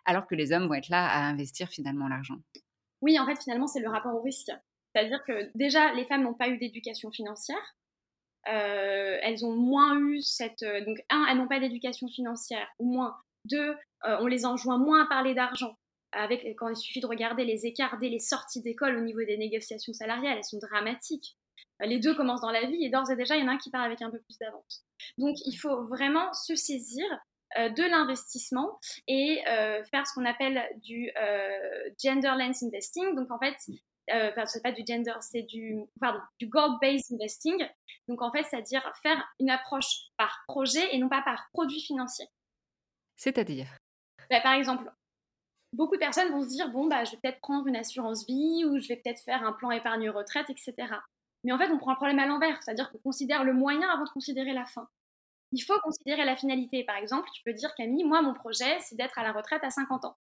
alors que les hommes vont être là à investir finalement l'argent. Oui, en fait, finalement, c'est le rapport au risque. C'est-à-dire que déjà, les femmes n'ont pas eu d'éducation financière. Euh, elles ont moins eu cette... Euh, donc, un, elles n'ont pas d'éducation financière, ou moins. Deux, euh, on les enjoint moins à parler d'argent. Avec, quand il suffit de regarder les écarts dès les sorties d'école au niveau des négociations salariales, elles sont dramatiques. Les deux commencent dans la vie et d'ores et déjà, il y en a un qui part avec un peu plus d'avance. Donc, il faut vraiment se saisir de l'investissement et faire ce qu'on appelle du gender lens investing. Donc en fait, euh, enfin, c'est pas du gender, c'est du, pardon, du goal-based investing. Donc, en fait, c'est-à-dire faire une approche par projet et non pas par produit financier. C'est-à-dire? Bah, Par exemple, beaucoup de personnes vont se dire bon, bah, je vais peut-être prendre une assurance vie ou je vais peut-être faire un plan épargne-retraite, etc. Mais en fait, on prend le problème à l'envers, c'est-à-dire qu'on considère le moyen avant de considérer la fin. Il faut considérer la finalité. Par exemple, tu peux dire, Camille, moi, mon projet, c'est d'être à la retraite à 50 ans.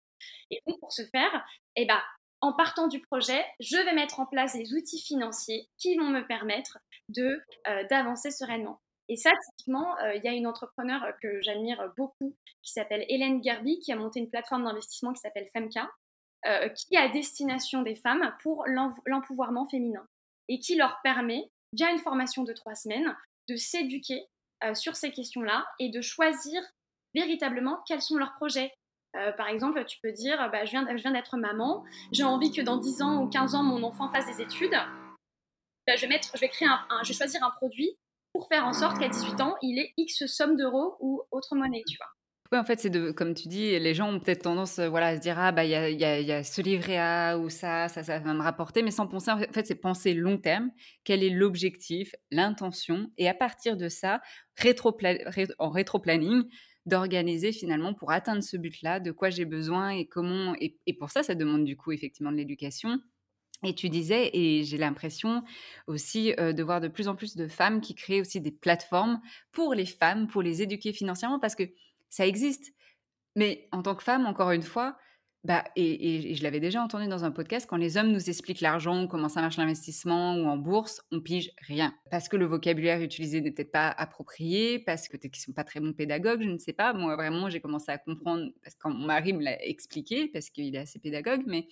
Et donc, pour ce faire, eh ben, en partant du projet, je vais mettre en place les outils financiers qui vont me permettre euh, d'avancer sereinement. Et ça, typiquement, euh, il y a une entrepreneur que j'admire beaucoup qui s'appelle Hélène Gerby, qui a monté une plateforme d'investissement qui s'appelle Femka, euh, qui est à destination des femmes pour l'empouvoirment féminin et qui leur permet, via une formation de trois semaines, de s'éduquer sur ces questions-là et de choisir véritablement quels sont leurs projets, euh, par exemple, tu peux dire, bah, je viens, d'être maman, j'ai envie que dans 10 ans ou 15 ans, mon enfant fasse des études. Bah, je, vais mettre, je, vais créer un, je vais choisir un produit pour faire en sorte qu'à 18 ans, il ait X somme d'euros ou autre monnaie, tu vois. Oui, en fait, c'est comme tu dis, les gens ont peut-être tendance euh, voilà, à se dire Ah, bah, il y a, ce livret A ou ça, ça, ça va me rapporter, mais sans penser, en fait, c'est penser long terme. Quel est l'objectif, l'intention Et à partir de ça, en rétro-planning, d'organiser finalement pour atteindre ce but-là, de quoi j'ai besoin et comment. Et, pour ça, ça demande du coup effectivement de l'éducation. Et tu disais, et j'ai l'impression aussi euh, de voir de plus en plus de femmes qui créent aussi des plateformes pour les femmes, pour les éduquer financièrement, parce que ça existe. Mais en tant que femme, encore une fois, bah, et, je l'avais déjà entendu dans un podcast, quand les hommes nous expliquent l'argent, comment ça marche l'investissement ou en bourse, on pige rien. Parce que le vocabulaire utilisé n'est peut-être pas approprié, parce que peut-être sont pas très bons pédagogues, je ne sais pas. Moi, vraiment, j'ai commencé à comprendre, parce que quand mon mari me l'a expliqué, parce qu'il est assez pédagogue, mais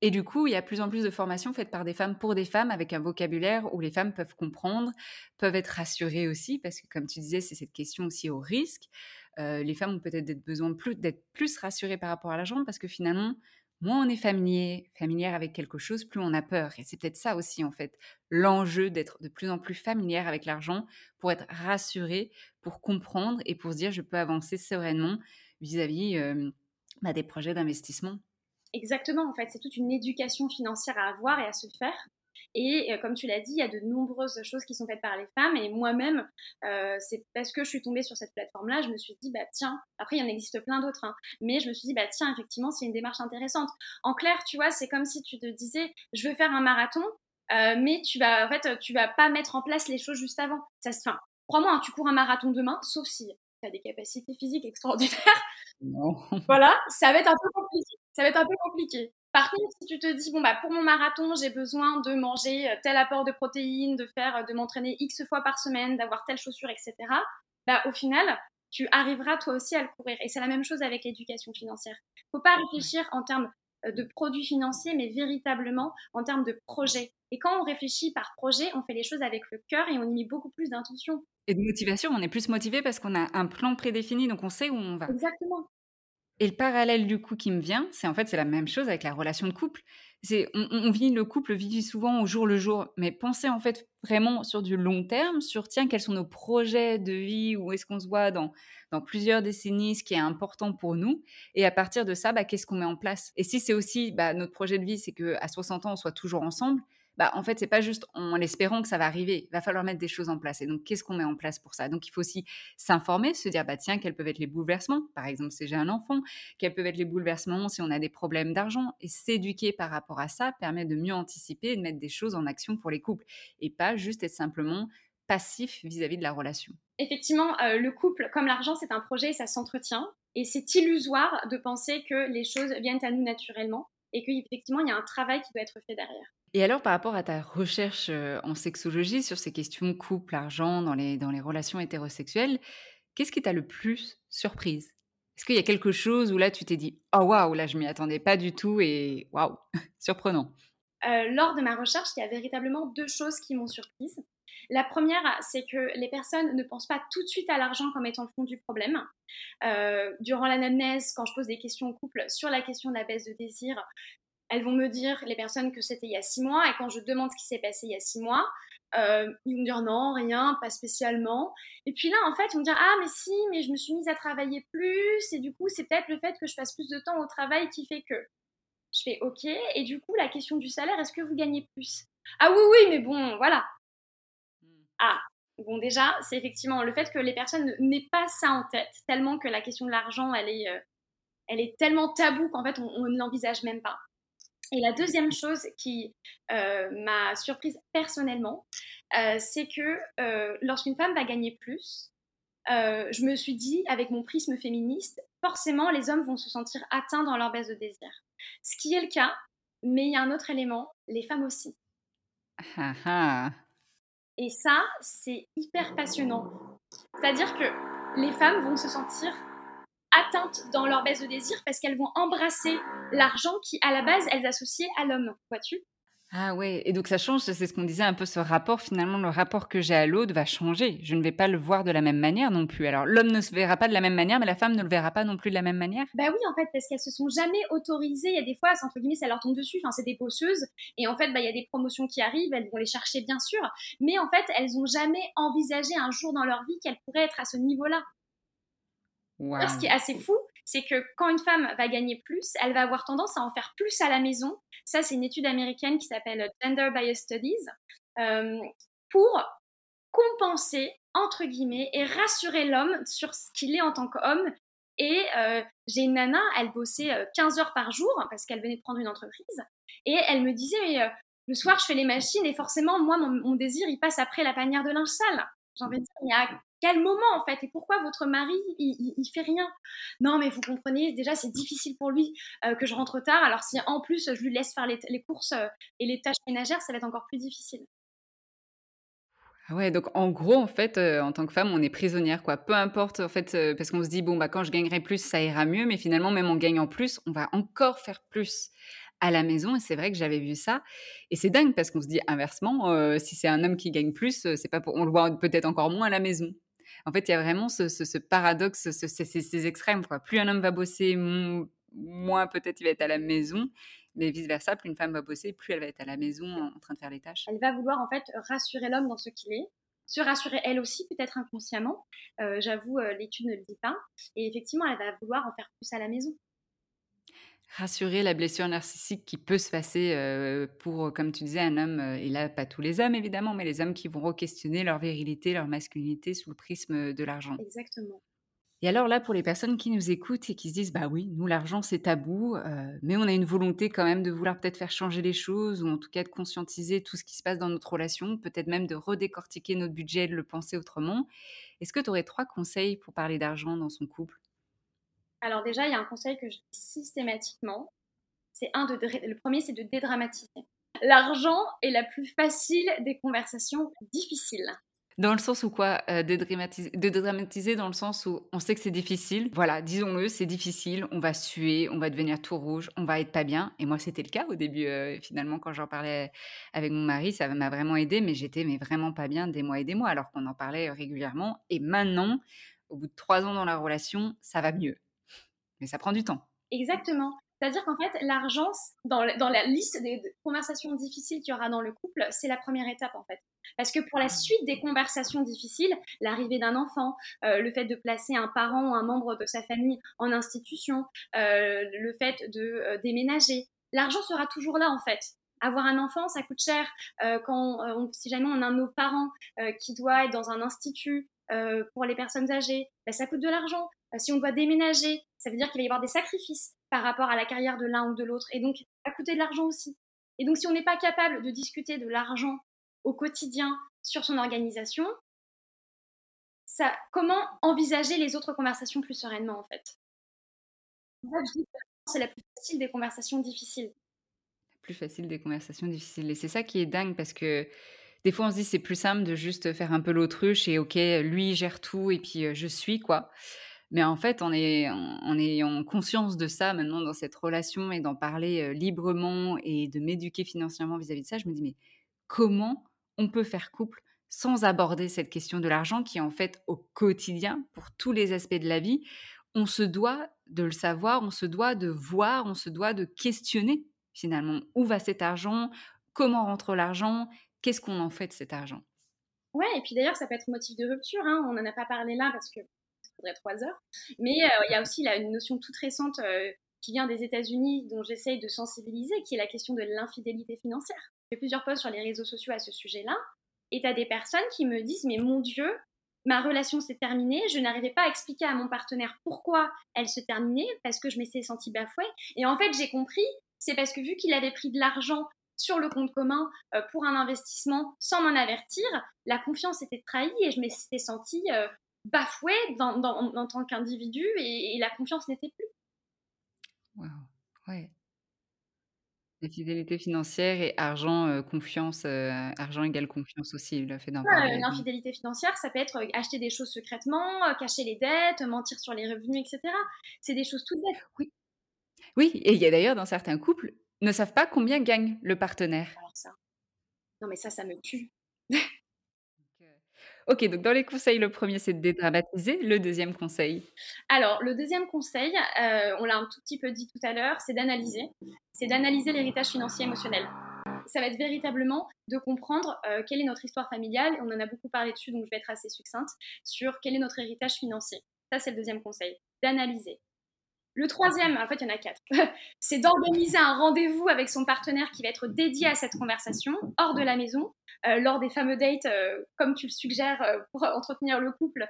et du coup, il y a plus en plus de formations faites par des femmes pour des femmes avec un vocabulaire où les femmes peuvent comprendre, peuvent être rassurées aussi, parce que comme tu disais, c'est cette question aussi au risque. Euh, les femmes ont peut-être besoin d'être plus rassurées par rapport à l'argent, parce que finalement, moins on est familier, familière avec quelque chose, plus on a peur. Et c'est peut-être ça aussi, en fait, l'enjeu d'être de plus en plus familière avec l'argent pour être rassurée, pour comprendre et pour se dire je peux avancer sereinement vis-à-vis euh, bah, des projets d'investissement. Exactement, en fait, c'est toute une éducation financière à avoir et à se faire. Et euh, comme tu l'as dit, il y a de nombreuses choses qui sont faites par les femmes. Et moi-même, euh, c'est parce que je suis tombée sur cette plateforme-là, je me suis dit, bah tiens, après il y en existe plein d'autres, hein, mais je me suis dit, bah tiens, effectivement, c'est une démarche intéressante. En clair, tu vois, c'est comme si tu te disais, je veux faire un marathon, euh, mais tu vas, en fait, tu vas pas mettre en place les choses juste avant. Ça se, enfin, crois-moi, hein, tu cours un marathon demain, sauf si tu as des capacités physiques extraordinaires. Non. voilà, ça va être un peu compliqué ça va être un peu compliqué. Par contre, si tu te dis, bon, bah, pour mon marathon, j'ai besoin de manger euh, tel apport de protéines, de faire, euh, de m'entraîner X fois par semaine, d'avoir telle chaussure, etc., bah, au final, tu arriveras toi aussi à le courir. Et c'est la même chose avec l'éducation financière. Il ne faut pas réfléchir en termes euh, de produits financiers, mais véritablement en termes de projet. Et quand on réfléchit par projet, on fait les choses avec le cœur et on y met beaucoup plus d'intention. Et de motivation, on est plus motivé parce qu'on a un plan prédéfini, donc on sait où on va. Exactement. Et le parallèle du coup qui me vient, c'est en fait c'est la même chose avec la relation de couple. C'est on, vit le couple vit souvent au jour le jour, mais pensez en fait vraiment sur du long terme, sur tiens quels sont nos projets de vie, où est-ce qu'on se voit dans dans plusieurs décennies, ce qui est important pour nous, et à partir de ça, bah, qu'est-ce qu'on met en place? Et si c'est aussi bah, notre projet de vie, c'est que à 60 ans on soit toujours ensemble, bah, en fait, c'est pas juste en espérant que ça va arriver. Il va falloir mettre des choses en place. Et donc, qu'est-ce qu'on met en place pour ça? Donc, il faut aussi s'informer, se dire, bah, tiens, quels peuvent être les bouleversements? Par exemple, si j'ai un enfant, quels peuvent être les bouleversements si on a des problèmes d'argent? Et s'éduquer par rapport à ça permet de mieux anticiper et de mettre des choses en action pour les couples. Et pas juste être simplement passif vis-à-vis de la relation. Effectivement, euh, le couple, comme l'argent, c'est un projet et ça s'entretient. Et c'est illusoire de penser que les choses viennent à nous naturellement et qu'effectivement, il y a un travail qui doit être fait derrière. Et alors, par rapport à ta recherche en sexologie sur ces questions couple, argent, dans les, dans les relations hétérosexuelles, qu'est-ce qui t'a le plus surprise? Est-ce qu'il y a quelque chose où là, tu t'es dit « Oh waouh, là, je m'y attendais pas du tout et waouh, surprenant euh, Lors de ma recherche, il y a véritablement deux choses qui m'ont surprise. La première, c'est que les personnes ne pensent pas tout de suite à l'argent comme étant le fond du problème. Euh, durant l'anamnèse, quand je pose des questions au couple sur la question de la baisse de désir, elles vont me dire, les personnes, que c'était il y a six mois. Et quand je demande ce qui s'est passé il y a six mois, euh, ils vont me dire non, rien, pas spécialement. Et puis là, en fait, ils vont me dire ah, mais si, mais je me suis mise à travailler plus. Et du coup, c'est peut-être le fait que je passe plus de temps au travail qui fait que. Je fais ok. Et du coup, la question du salaire, est-ce que vous gagnez plus? Ah oui, oui, mais bon, voilà. Hmm. Ah, bon, déjà, c'est effectivement le fait que les personnes n'aient pas ça en tête, tellement que la question de l'argent, elle est. Euh, elle est tellement taboue qu'en fait, on ne l'envisage même pas. Et la deuxième chose qui euh, m'a surprise personnellement, euh, c'est que euh, lorsqu'une femme va gagner plus, je me suis dit, avec mon prisme féministe, forcément les hommes vont se sentir atteints dans leur baisse de désir. Ce qui est le cas, mais il y a un autre élément, les femmes aussi. Ah, ah. Et ça, c'est hyper passionnant. C'est-à-dire que les femmes vont se sentir atteintes dans leur baisse de désir parce qu'elles vont embrasser l'argent qui, à la base, elles associaient à l'homme, vois-tu? Ah ouais, et donc ça change, c'est ce qu'on disait un peu, ce rapport, finalement, le rapport que j'ai à l'autre va changer. Je ne vais pas le voir de la même manière non plus. Alors l'homme ne se verra pas de la même manière, mais la femme ne le verra pas non plus de la même manière Bah oui, en fait, parce qu'elles se sont jamais autorisées. Il y a des fois, entre guillemets, ça leur tombe dessus, enfin, c'est des posseuses. Et en fait, bah, il y a des promotions qui arrivent, elles vont les chercher, bien sûr. Mais en fait, elles n'ont jamais envisagé un jour dans leur vie qu'elles pourraient être à ce niveau-là. Ce qui est assez fou, c'est que quand une femme va gagner plus, elle va avoir tendance à en faire plus à la maison. Ça, c'est une étude américaine qui s'appelle Gender Bias Studies, euh, pour compenser, entre guillemets, et rassurer l'homme sur ce qu'il est en tant qu'homme. Et euh, j'ai une nana, elle bossait 15 euh, heures par jour parce qu'elle venait de prendre une entreprise. Et elle me disait, mais le soir, je fais les machines et forcément, moi, mon, mon, désir, il passe après la panière de linge sale. J'ai envie de dire, il y a quel moment en fait Et pourquoi votre mari, il, il, fait rien? Non, mais vous comprenez, déjà c'est difficile pour lui euh, que je rentre tard. Alors si en plus je lui laisse faire les, courses euh, et les tâches ménagères, ça va être encore plus difficile. Ah ouais, donc en gros, en fait, euh, en tant que femme, on est prisonnière, quoi. Peu importe, en fait, parce qu'on se dit, bon, bah, quand je gagnerai plus, ça ira mieux, mais finalement, même en gagnant plus, on va encore faire plus à la maison. Et c'est vrai que j'avais vu ça. Et c'est dingue parce qu'on se dit inversement, si c'est un homme qui gagne plus, c'est pas on le voit peut-être encore moins à la maison. En fait, il y a vraiment ce, paradoxe, ces extrêmes. Plus un homme va bosser, moins peut-être il va être à la maison, mais vice-versa, plus une femme va bosser, plus elle va être à la maison en train de faire les tâches. Elle va vouloir en fait rassurer l'homme dans ce qu'il est, se rassurer elle aussi, peut-être inconsciemment. Euh, j'avoue, euh, l'étude ne le dit pas. Et effectivement, elle va vouloir en faire plus à la maison rassurer la blessure narcissique qui peut se passer pour, comme tu disais, un homme, et là, pas tous les hommes évidemment, mais les hommes qui vont re-questionner leur virilité, leur masculinité sous le prisme de l'argent. Exactement. Et alors là, pour les personnes qui nous écoutent et qui se disent, bah oui, nous, l'argent, c'est tabou, mais on a une volonté quand même de vouloir peut-être faire changer les choses, ou en tout cas de conscientiser tout ce qui se passe dans notre relation, peut-être même de redécortiquer notre budget, de le penser autrement. Est-ce que tu aurais trois conseils pour parler d'argent dans son couple? Alors déjà, il y a un conseil que je dis systématiquement. C'est un de le premier, c'est de dédramatiser. L'argent est la plus facile des conversations difficiles. Dans le sens où quoi euh, dédramatiser, dédramatiser dans le sens où on sait que c'est difficile. Voilà, disons-le, c'est difficile. On va suer, on va devenir tout rouge, on va être pas bien. Et moi, c'était le cas au début. Euh, finalement, quand j'en parlais avec mon mari, ça m'a vraiment aidé, mais j'étais vraiment pas bien des mois et des mois, alors qu'on en parlait régulièrement. Et maintenant, au bout de trois ans dans la relation, ça va mieux. Mais ça prend du temps. Exactement. C'est-à-dire qu'en fait, l'argent, dans, la liste des conversations difficiles qu'il y aura dans le couple, c'est la première étape en fait. Parce que pour la suite des conversations difficiles, l'arrivée d'un enfant, euh, le fait de placer un parent ou un membre de sa famille en institution, euh, le fait de euh, déménager, l'argent sera toujours là en fait. Avoir un enfant, ça coûte cher. quand, si jamais on a nos parents qui doit être dans un institut pour les personnes âgées, ben, ça coûte de l'argent. si on doit déménager, ça veut dire qu'il va y avoir des sacrifices par rapport à la carrière de l'un ou de l'autre. Et donc, ça va coûter de l'argent aussi. Et donc, si on n'est pas capable de discuter de l'argent au quotidien sur son organisation, ça, comment envisager les autres conversations plus sereinement, en fait? C'est la plus facile des conversations difficiles. La plus facile des conversations difficiles. Et c'est ça qui est dingue parce que des fois, on se dit c'est plus simple de juste faire un peu l'autruche et ok, lui gère tout et puis euh, je suis quoi. Mais en fait, en ayant conscience de ça maintenant dans cette relation et d'en parler librement et de m'éduquer financièrement vis-à-vis de ça, je me dis mais comment on peut faire couple sans aborder cette question de l'argent qui est en fait au quotidien pour tous les aspects de la vie On se doit de le savoir, on se doit de voir, on se doit de questionner finalement où va cet argent, comment rentre l'argent, qu'est-ce qu'on en fait de cet argent? Ouais, et puis d'ailleurs, ça peut être motif de rupture. Hein. On n'en a pas parlé là parce que faudrait trois heures. Mais euh, il y a aussi une notion toute récente euh, qui vient des États-Unis, dont j'essaye de sensibiliser, qui est la question de l'infidélité financière. J'ai plusieurs posts sur les réseaux sociaux à ce sujet-là. Et tu as des personnes qui me disent Mais mon Dieu, ma relation s'est terminée, je n'arrivais pas à expliquer à mon partenaire pourquoi elle se terminait, parce que je m'étais sentie bafouée. Et en fait, j'ai compris, c'est parce que vu qu'il avait pris de l'argent sur le compte commun euh, pour un investissement sans m'en avertir, la confiance était trahie et je m'étais sentie bafoué dans, en tant qu'individu et, la confiance n'était plus. Waouh, ouais. La fidélité financière et argent, euh, confiance, euh, argent égale confiance aussi, le fait d'en parler. L'infidélité financière, ça peut être euh, acheter des choses secrètement, cacher les dettes, mentir sur les revenus, etc. C'est des choses toutes bêtes. Oui. Oui, et il y a d'ailleurs dans certains couples, ne savent pas combien gagne le partenaire. Alors ça. Non mais ça, ça me tue. Ok, donc dans les conseils, le premier, c'est de dédramatiser. Le deuxième conseil? Alors, le deuxième conseil, euh, on l'a un tout petit peu dit tout à l'heure, c'est d'analyser. C'est d'analyser l'héritage financier émotionnel. Ça va être véritablement de comprendre euh, quelle est notre histoire familiale. On en a beaucoup parlé dessus, donc je vais être assez succincte sur quel est notre héritage financier. Ça, c'est le deuxième conseil, d'analyser. Le troisième, en fait, il y en a quatre, c'est d'organiser un rendez-vous avec son partenaire qui va être dédié à cette conversation, hors de la maison, euh, lors des fameux dates, euh, comme tu le suggères, euh, pour entretenir le couple.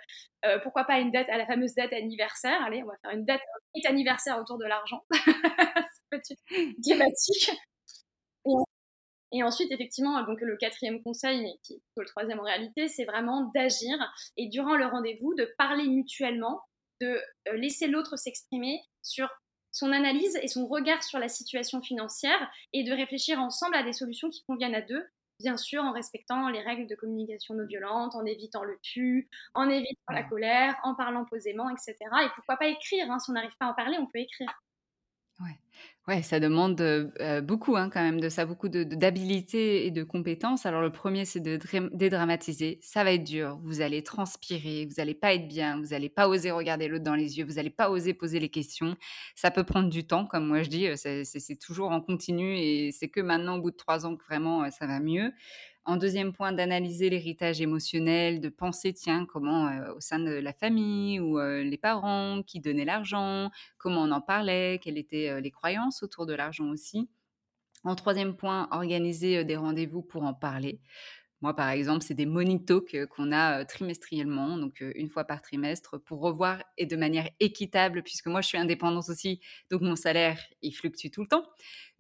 pourquoi pas une date à la fameuse date anniversaire Allez, on va faire une date, anniversaire autour de l'argent. Thématique. Et ensuite, effectivement, donc le quatrième conseil, mais qui est le troisième en réalité, c'est vraiment d'agir et durant le rendez-vous, de parler mutuellement, de euh, laisser l'autre s'exprimer sur son analyse et son regard sur la situation financière et de réfléchir ensemble à des solutions qui conviennent à deux, bien sûr en respectant les règles de communication non violente, en évitant le tu, en évitant la colère, en parlant posément, etc. Et pourquoi pas écrire, hein, si on n'arrive pas à en parler, on peut écrire. Ouais. Ouais, ça demande beaucoup hein, quand même de ça, beaucoup d'habilité et de compétences. Alors le premier, c'est de dédramatiser. Ça va être dur. Vous allez transpirer, vous n'allez pas être bien, vous n'allez pas oser regarder l'autre dans les yeux, vous n'allez pas oser poser les questions. Ça peut prendre du temps, comme moi je dis. C'est toujours en continu et c'est que maintenant, au bout de trois ans, que vraiment ça va mieux. En deuxième point, d'analyser l'héritage émotionnel, de penser, tiens, comment euh, au sein de la famille ou euh, les parents qui donnaient l'argent, comment on en parlait, quelles étaient euh, les croyances autour de l'argent aussi. En troisième point, organiser des rendez-vous pour en parler. Moi, par exemple, c'est des money talks qu'on a trimestriellement, donc une fois par trimestre, pour revoir et de manière équitable, puisque moi, je suis indépendante aussi, donc mon salaire, il fluctue tout le temps.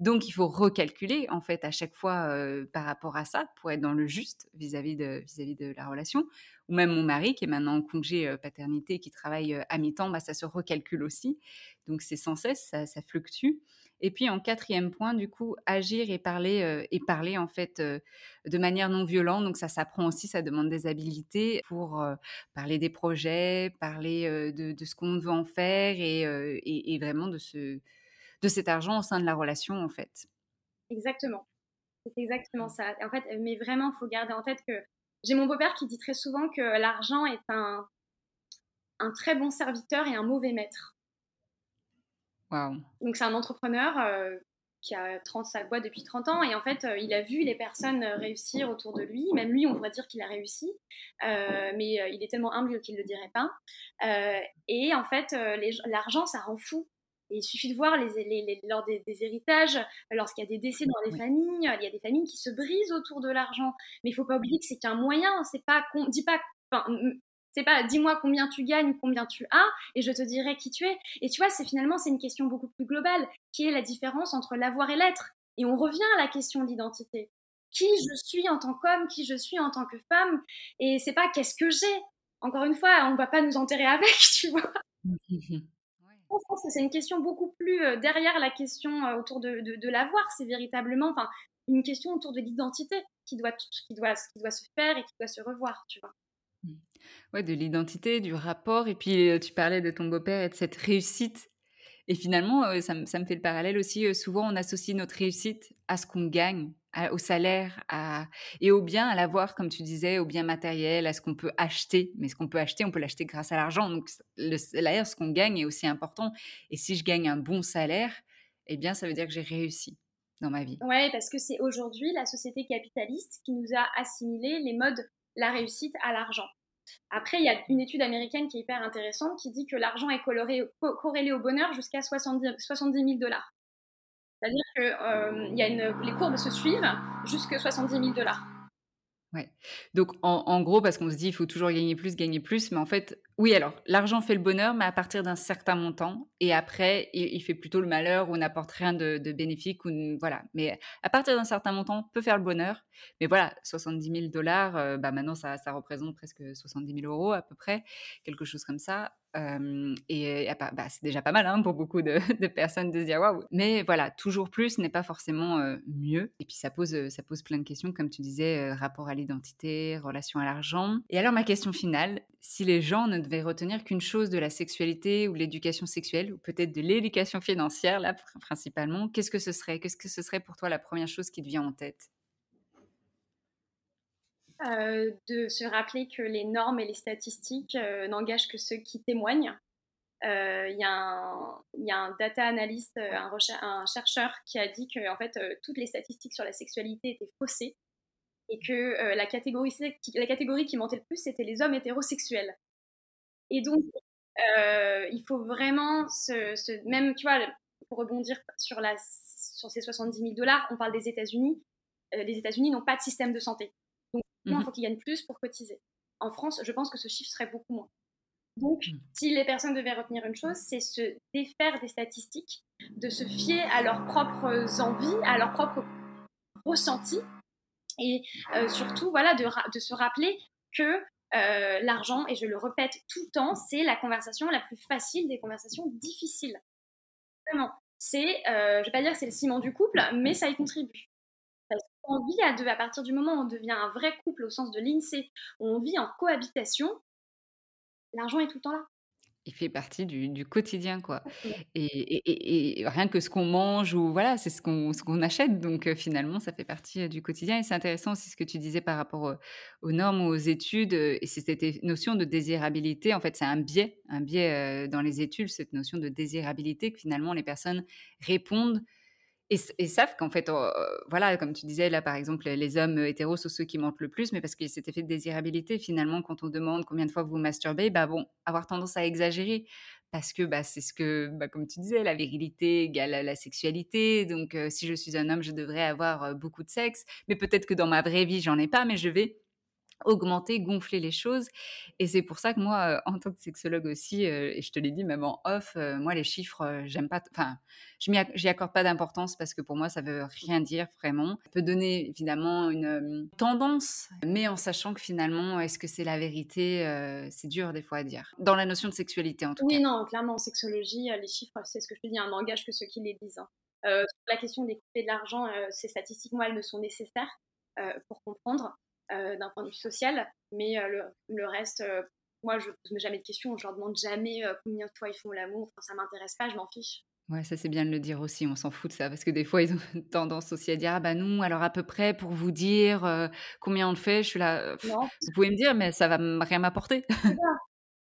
Donc, il faut recalculer, en fait, à chaque fois par rapport à ça, pour être dans le juste vis-à-vis de, vis-à-vis de la relation. Ou même mon mari, qui est maintenant en congé paternité, qui travaille à mi-temps, bah, ça se recalcule aussi. Donc, c'est sans cesse, ça fluctue. Et puis en quatrième point, du coup, agir et parler euh, et parler en fait euh, de manière non violente. Donc ça s'apprend aussi, ça demande des habilités pour euh, parler des projets, parler de, ce qu'on veut en faire et, vraiment de ce de cet argent au sein de la relation en fait. Exactement, c'est exactement ça. En fait, mais vraiment, il faut garder en tête que j'ai mon beau-père qui dit très souvent que l'argent est un un très bon serviteur et un mauvais maître. Donc c'est un entrepreneur euh, qui a 30 sa boîte depuis 30 ans et en fait euh, il a vu les personnes euh, réussir autour de lui. Même lui, on pourrait dire qu'il a réussi, mais il est tellement humble qu'il ne le dirait pas. et en fait, l'argent, ça rend fou. il suffit de voir les, lors des, héritages, lorsqu'il y a des décès dans les familles, il y a des familles qui se brisent autour de l'argent. Mais il faut pas oublier que c'est qu'un moyen. C'est pas, dit pas, c'est pas dis-moi combien tu gagnes, combien tu as, et je te dirai qui tu es. Et tu vois, c'est finalement c'est une question beaucoup plus globale, qui est la différence entre l'avoir et l'être? Et on revient à la question de l'identité. Qui je suis en tant qu'homme, qui je suis en tant que femme, et c'est pas qu'est-ce que j'ai. Encore une fois, on va pas nous enterrer avec, tu vois. Je pense que c'est une question beaucoup plus euh, derrière la question euh, autour de, de, l'avoir. C'est véritablement enfin, une question autour de l'identité qui doit, qui, doit, qui doit se faire et qui doit se revoir, tu vois. Ouais, de l'identité, du rapport. Et puis, tu parlais de ton beau-père et de cette réussite. Et finalement, ça, me fait le parallèle aussi. souvent, on associe notre réussite à ce qu'on gagne, au salaire, à, et au bien, à l'avoir, comme tu disais, au bien matériel, à ce qu'on peut acheter. Mais ce qu'on peut acheter, on peut l'acheter grâce à l'argent. Donc, le salaire, ce qu'on gagne est aussi important. Et si je gagne un bon salaire, eh bien, ça veut dire que j'ai réussi dans ma vie. Ouais, parce que c'est aujourd'hui la société capitaliste qui nous a assimilé les modes la réussite à l'argent. Après, il y a une étude américaine qui est hyper intéressante qui dit que l'argent est corrélé au bonheur jusqu'à 70, 70 000 dollars. C'est-à-dire que euh, les courbes se suivent jusqu'à 70 000 dollars. Ouais. Donc, en, gros, parce qu'on se dit, il faut toujours gagner plus, gagner plus, mais en fait, oui, alors, l'argent fait le bonheur, mais à partir d'un certain montant, et après, il, fait plutôt le malheur ou n'apporte rien de, bénéfique, ou voilà. Mais à partir d'un certain montant, peut faire le bonheur, mais voilà, 70 000 dollars, euh, bah maintenant, ça, ça représente presque 70 000 euros à peu près, quelque chose comme ça et bah, c'est déjà pas mal hein, pour beaucoup de, personnes de se dire waouh. Mais voilà, toujours plus n'est pas forcément mieux. Et puis ça pose, ça pose plein de questions, comme tu disais, rapport à l'identité, relation à l'argent. Et alors ma question finale, si les gens ne devaient retenir qu'une chose de la sexualité ou l'éducation sexuelle, ou peut-être de l'éducation financière là principalement, qu'est-ce que ce serait? Qu'est-ce que ce serait pour toi la première chose qui te vient en tête? Euh, de se rappeler que les normes et les statistiques euh, n'engagent que ceux qui témoignent. Euh, il y, y, a un data analyst, un, chercheur qui a dit que en fait, toutes les statistiques sur la sexualité étaient faussées et que la, catégorie, qui mentait le plus, c'était les hommes hétérosexuels. Et donc, il faut vraiment se, Même, tu vois, pour rebondir sur ces 70 000 dollars, on parle des États-Unis. les États-Unis n'ont pas de système de santé il faut mmh qu'ils gagnent plus pour cotiser. En France, je pense que ce chiffre serait beaucoup moins. Donc, mmh. si les personnes devaient retenir une chose, c'est se défaire des statistiques, de se fier à leurs propres envies, à leurs propres ressenti. Et surtout, voilà, de, de, se rappeler que l'argent, et je le répète tout le temps, c'est la conversation la plus facile des conversations difficiles. Vraiment. C'est, je vais pas dire que c'est le ciment du couple, mais ça y contribue. Qu'on vit à deux, à partir du moment où on devient un vrai couple au sens de l'INSEE, où on vit en cohabitation, l'argent est tout le temps là. Il fait partie du, quotidien, quoi. Et, rien que ce qu'on mange ou voilà, c'est ce qu'on ce qu'on achète. Donc finalement, ça fait partie du quotidien. Et c'est intéressant aussi ce que tu disais par rapport aux normes aux études. et c'est cette notion de désirabilité. En fait, c'est un biais, un biais dans les études, cette notion de désirabilité que finalement les personnes répondent et, savent qu'en fait, oh, voilà, comme tu disais, là, par exemple, les hommes hétéros sont ceux qui mentent le plus, mais parce qu'il y a cet effet de désirabilité, finalement, quand on demande combien de fois vous masturbez, bah bon, avoir tendance à exagérer, parce que bah, c'est ce que, bah, comme tu disais, la virilité égale la sexualité, donc si je suis un homme, je devrais avoir beaucoup de sexe, mais peut-être que dans ma vraie vie, j'en ai pas, mais je vais augmenter, gonfler les choses. Et c'est pour ça que moi, en tant que sexologue aussi, et je te l'ai dit même en off, moi les chiffres, j'aime pas, enfin, je n'y accorde pas d'importance parce que pour moi, ça veut rien dire vraiment. Ça peut donner évidemment une tendance, mais en sachant que finalement, est-ce que c'est la vérité C'est dur des fois à dire. Dans la notion de sexualité en tout cas. Oui, non, clairement en sexologie, les chiffres, c'est ce que je te dis, un langage que ceux qui les disent. Hein. la question des coupés de l'argent, ces statistiques, moi, elles me sont nécessaires pour comprendre. Euh, d'un point de vue social, mais euh, le, reste, euh, moi, je ne pose jamais de questions, je leur demande jamais combien de fois ils font l'amour, enfin, ça m'intéresse pas, je m'en fiche. Ouais, ça c'est bien de le dire aussi, on s'en fout de ça, parce que des fois ils ont tendance aussi à dire ah bah non, alors à peu près pour vous dire combien on le fait, je suis là, vous pouvez me dire, mais ça va rien m'apporter.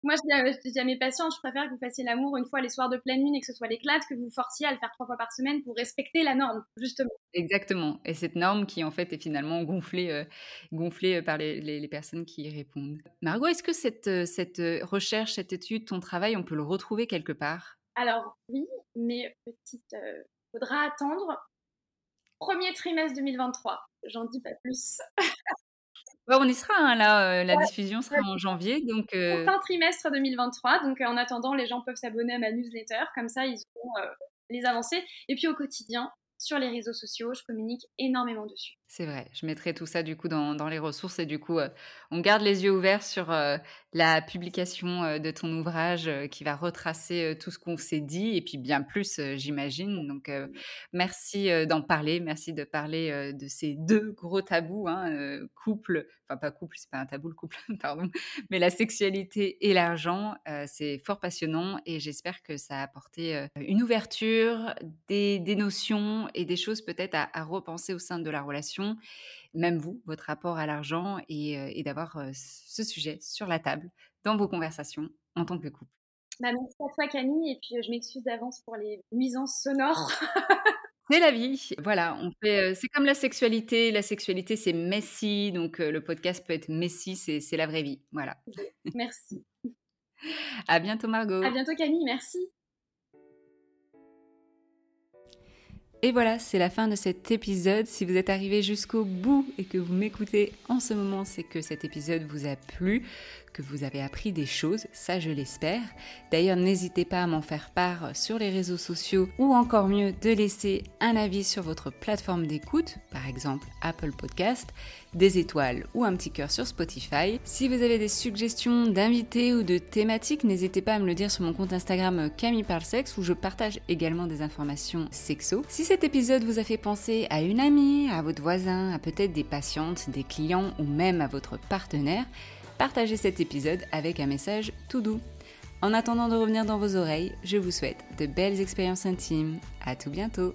Moi, je dis, à, mes patients, je préfère que vous fassiez l'amour une fois les soirs de pleine lune et que ce soit l'éclate, que vous forciez à le faire trois fois par semaine pour respecter la norme, justement. Exactement. Et cette norme qui, en fait, est finalement gonflée, euh, gonflée euh, par les, les, personnes qui y répondent. Margot, est-ce que cette, euh, cette recherche, cette étude, ton travail, on peut le retrouver quelque part? Alors, oui, mais petite, faudra attendre premier trimestre 2023. J'en dis pas plus. on y sera, hein, là, la diffusion sera en janvier, donc Fin trimestre 2023, donc en attendant, les gens peuvent s'abonner à ma newsletter, comme ça ils auront les avancées. Et puis au quotidien, sur les réseaux sociaux, je communique énormément dessus. C'est vrai, je mettrai tout ça du coup dans, dans les ressources et du coup, euh, on garde les yeux ouverts sur euh, la publication euh, de ton ouvrage qui va retracer tout ce qu'on s'est dit et puis bien plus, j'imagine. Donc, merci d'en parler, merci de parler de ces deux gros tabous, hein, couple, enfin pas couple, c'est pas un tabou le couple, pardon, mais la sexualité et l'argent, c'est fort passionnant et j'espère que ça a apporté une ouverture, des, des notions et des choses peut-être à, à repenser au sein de la relation même vous, votre rapport à l'argent et, d'avoir ce sujet sur la table dans vos conversations en tant que couple. Bah, merci à toi Camille et puis je m'excuse d'avance pour les nuisances sonores. C'est la vie. Voilà, on fait. c'est comme la sexualité. La sexualité, c'est messy, donc le podcast peut être messy. C'est la vraie vie. Voilà. Merci. à bientôt Margot. À bientôt Camille. Merci. Et voilà, c'est la fin de cet épisode. Si vous êtes arrivé jusqu'au bout et que vous m'écoutez en ce moment, c'est que cet épisode vous a plu, vous avez appris des choses, ça je l'espère. D'ailleurs, n'hésitez pas à m'en faire part sur les réseaux sociaux ou encore mieux de laisser un avis sur votre plateforme d'écoute, par exemple Apple Podcast, des étoiles ou un petit cœur sur Spotify. Si vous avez des suggestions d'invités ou de thématiques, n'hésitez pas à me le dire sur mon compte Instagram Camille Parle où je partage également des informations sexo. Si cet épisode vous a fait penser à une amie, à votre voisin, à peut-être des patientes, des clients ou même à votre partenaire, partagez cet épisode avec un message tout doux. En attendant de revenir dans vos oreilles, je vous souhaite de belles expériences intimes. À tout bientôt!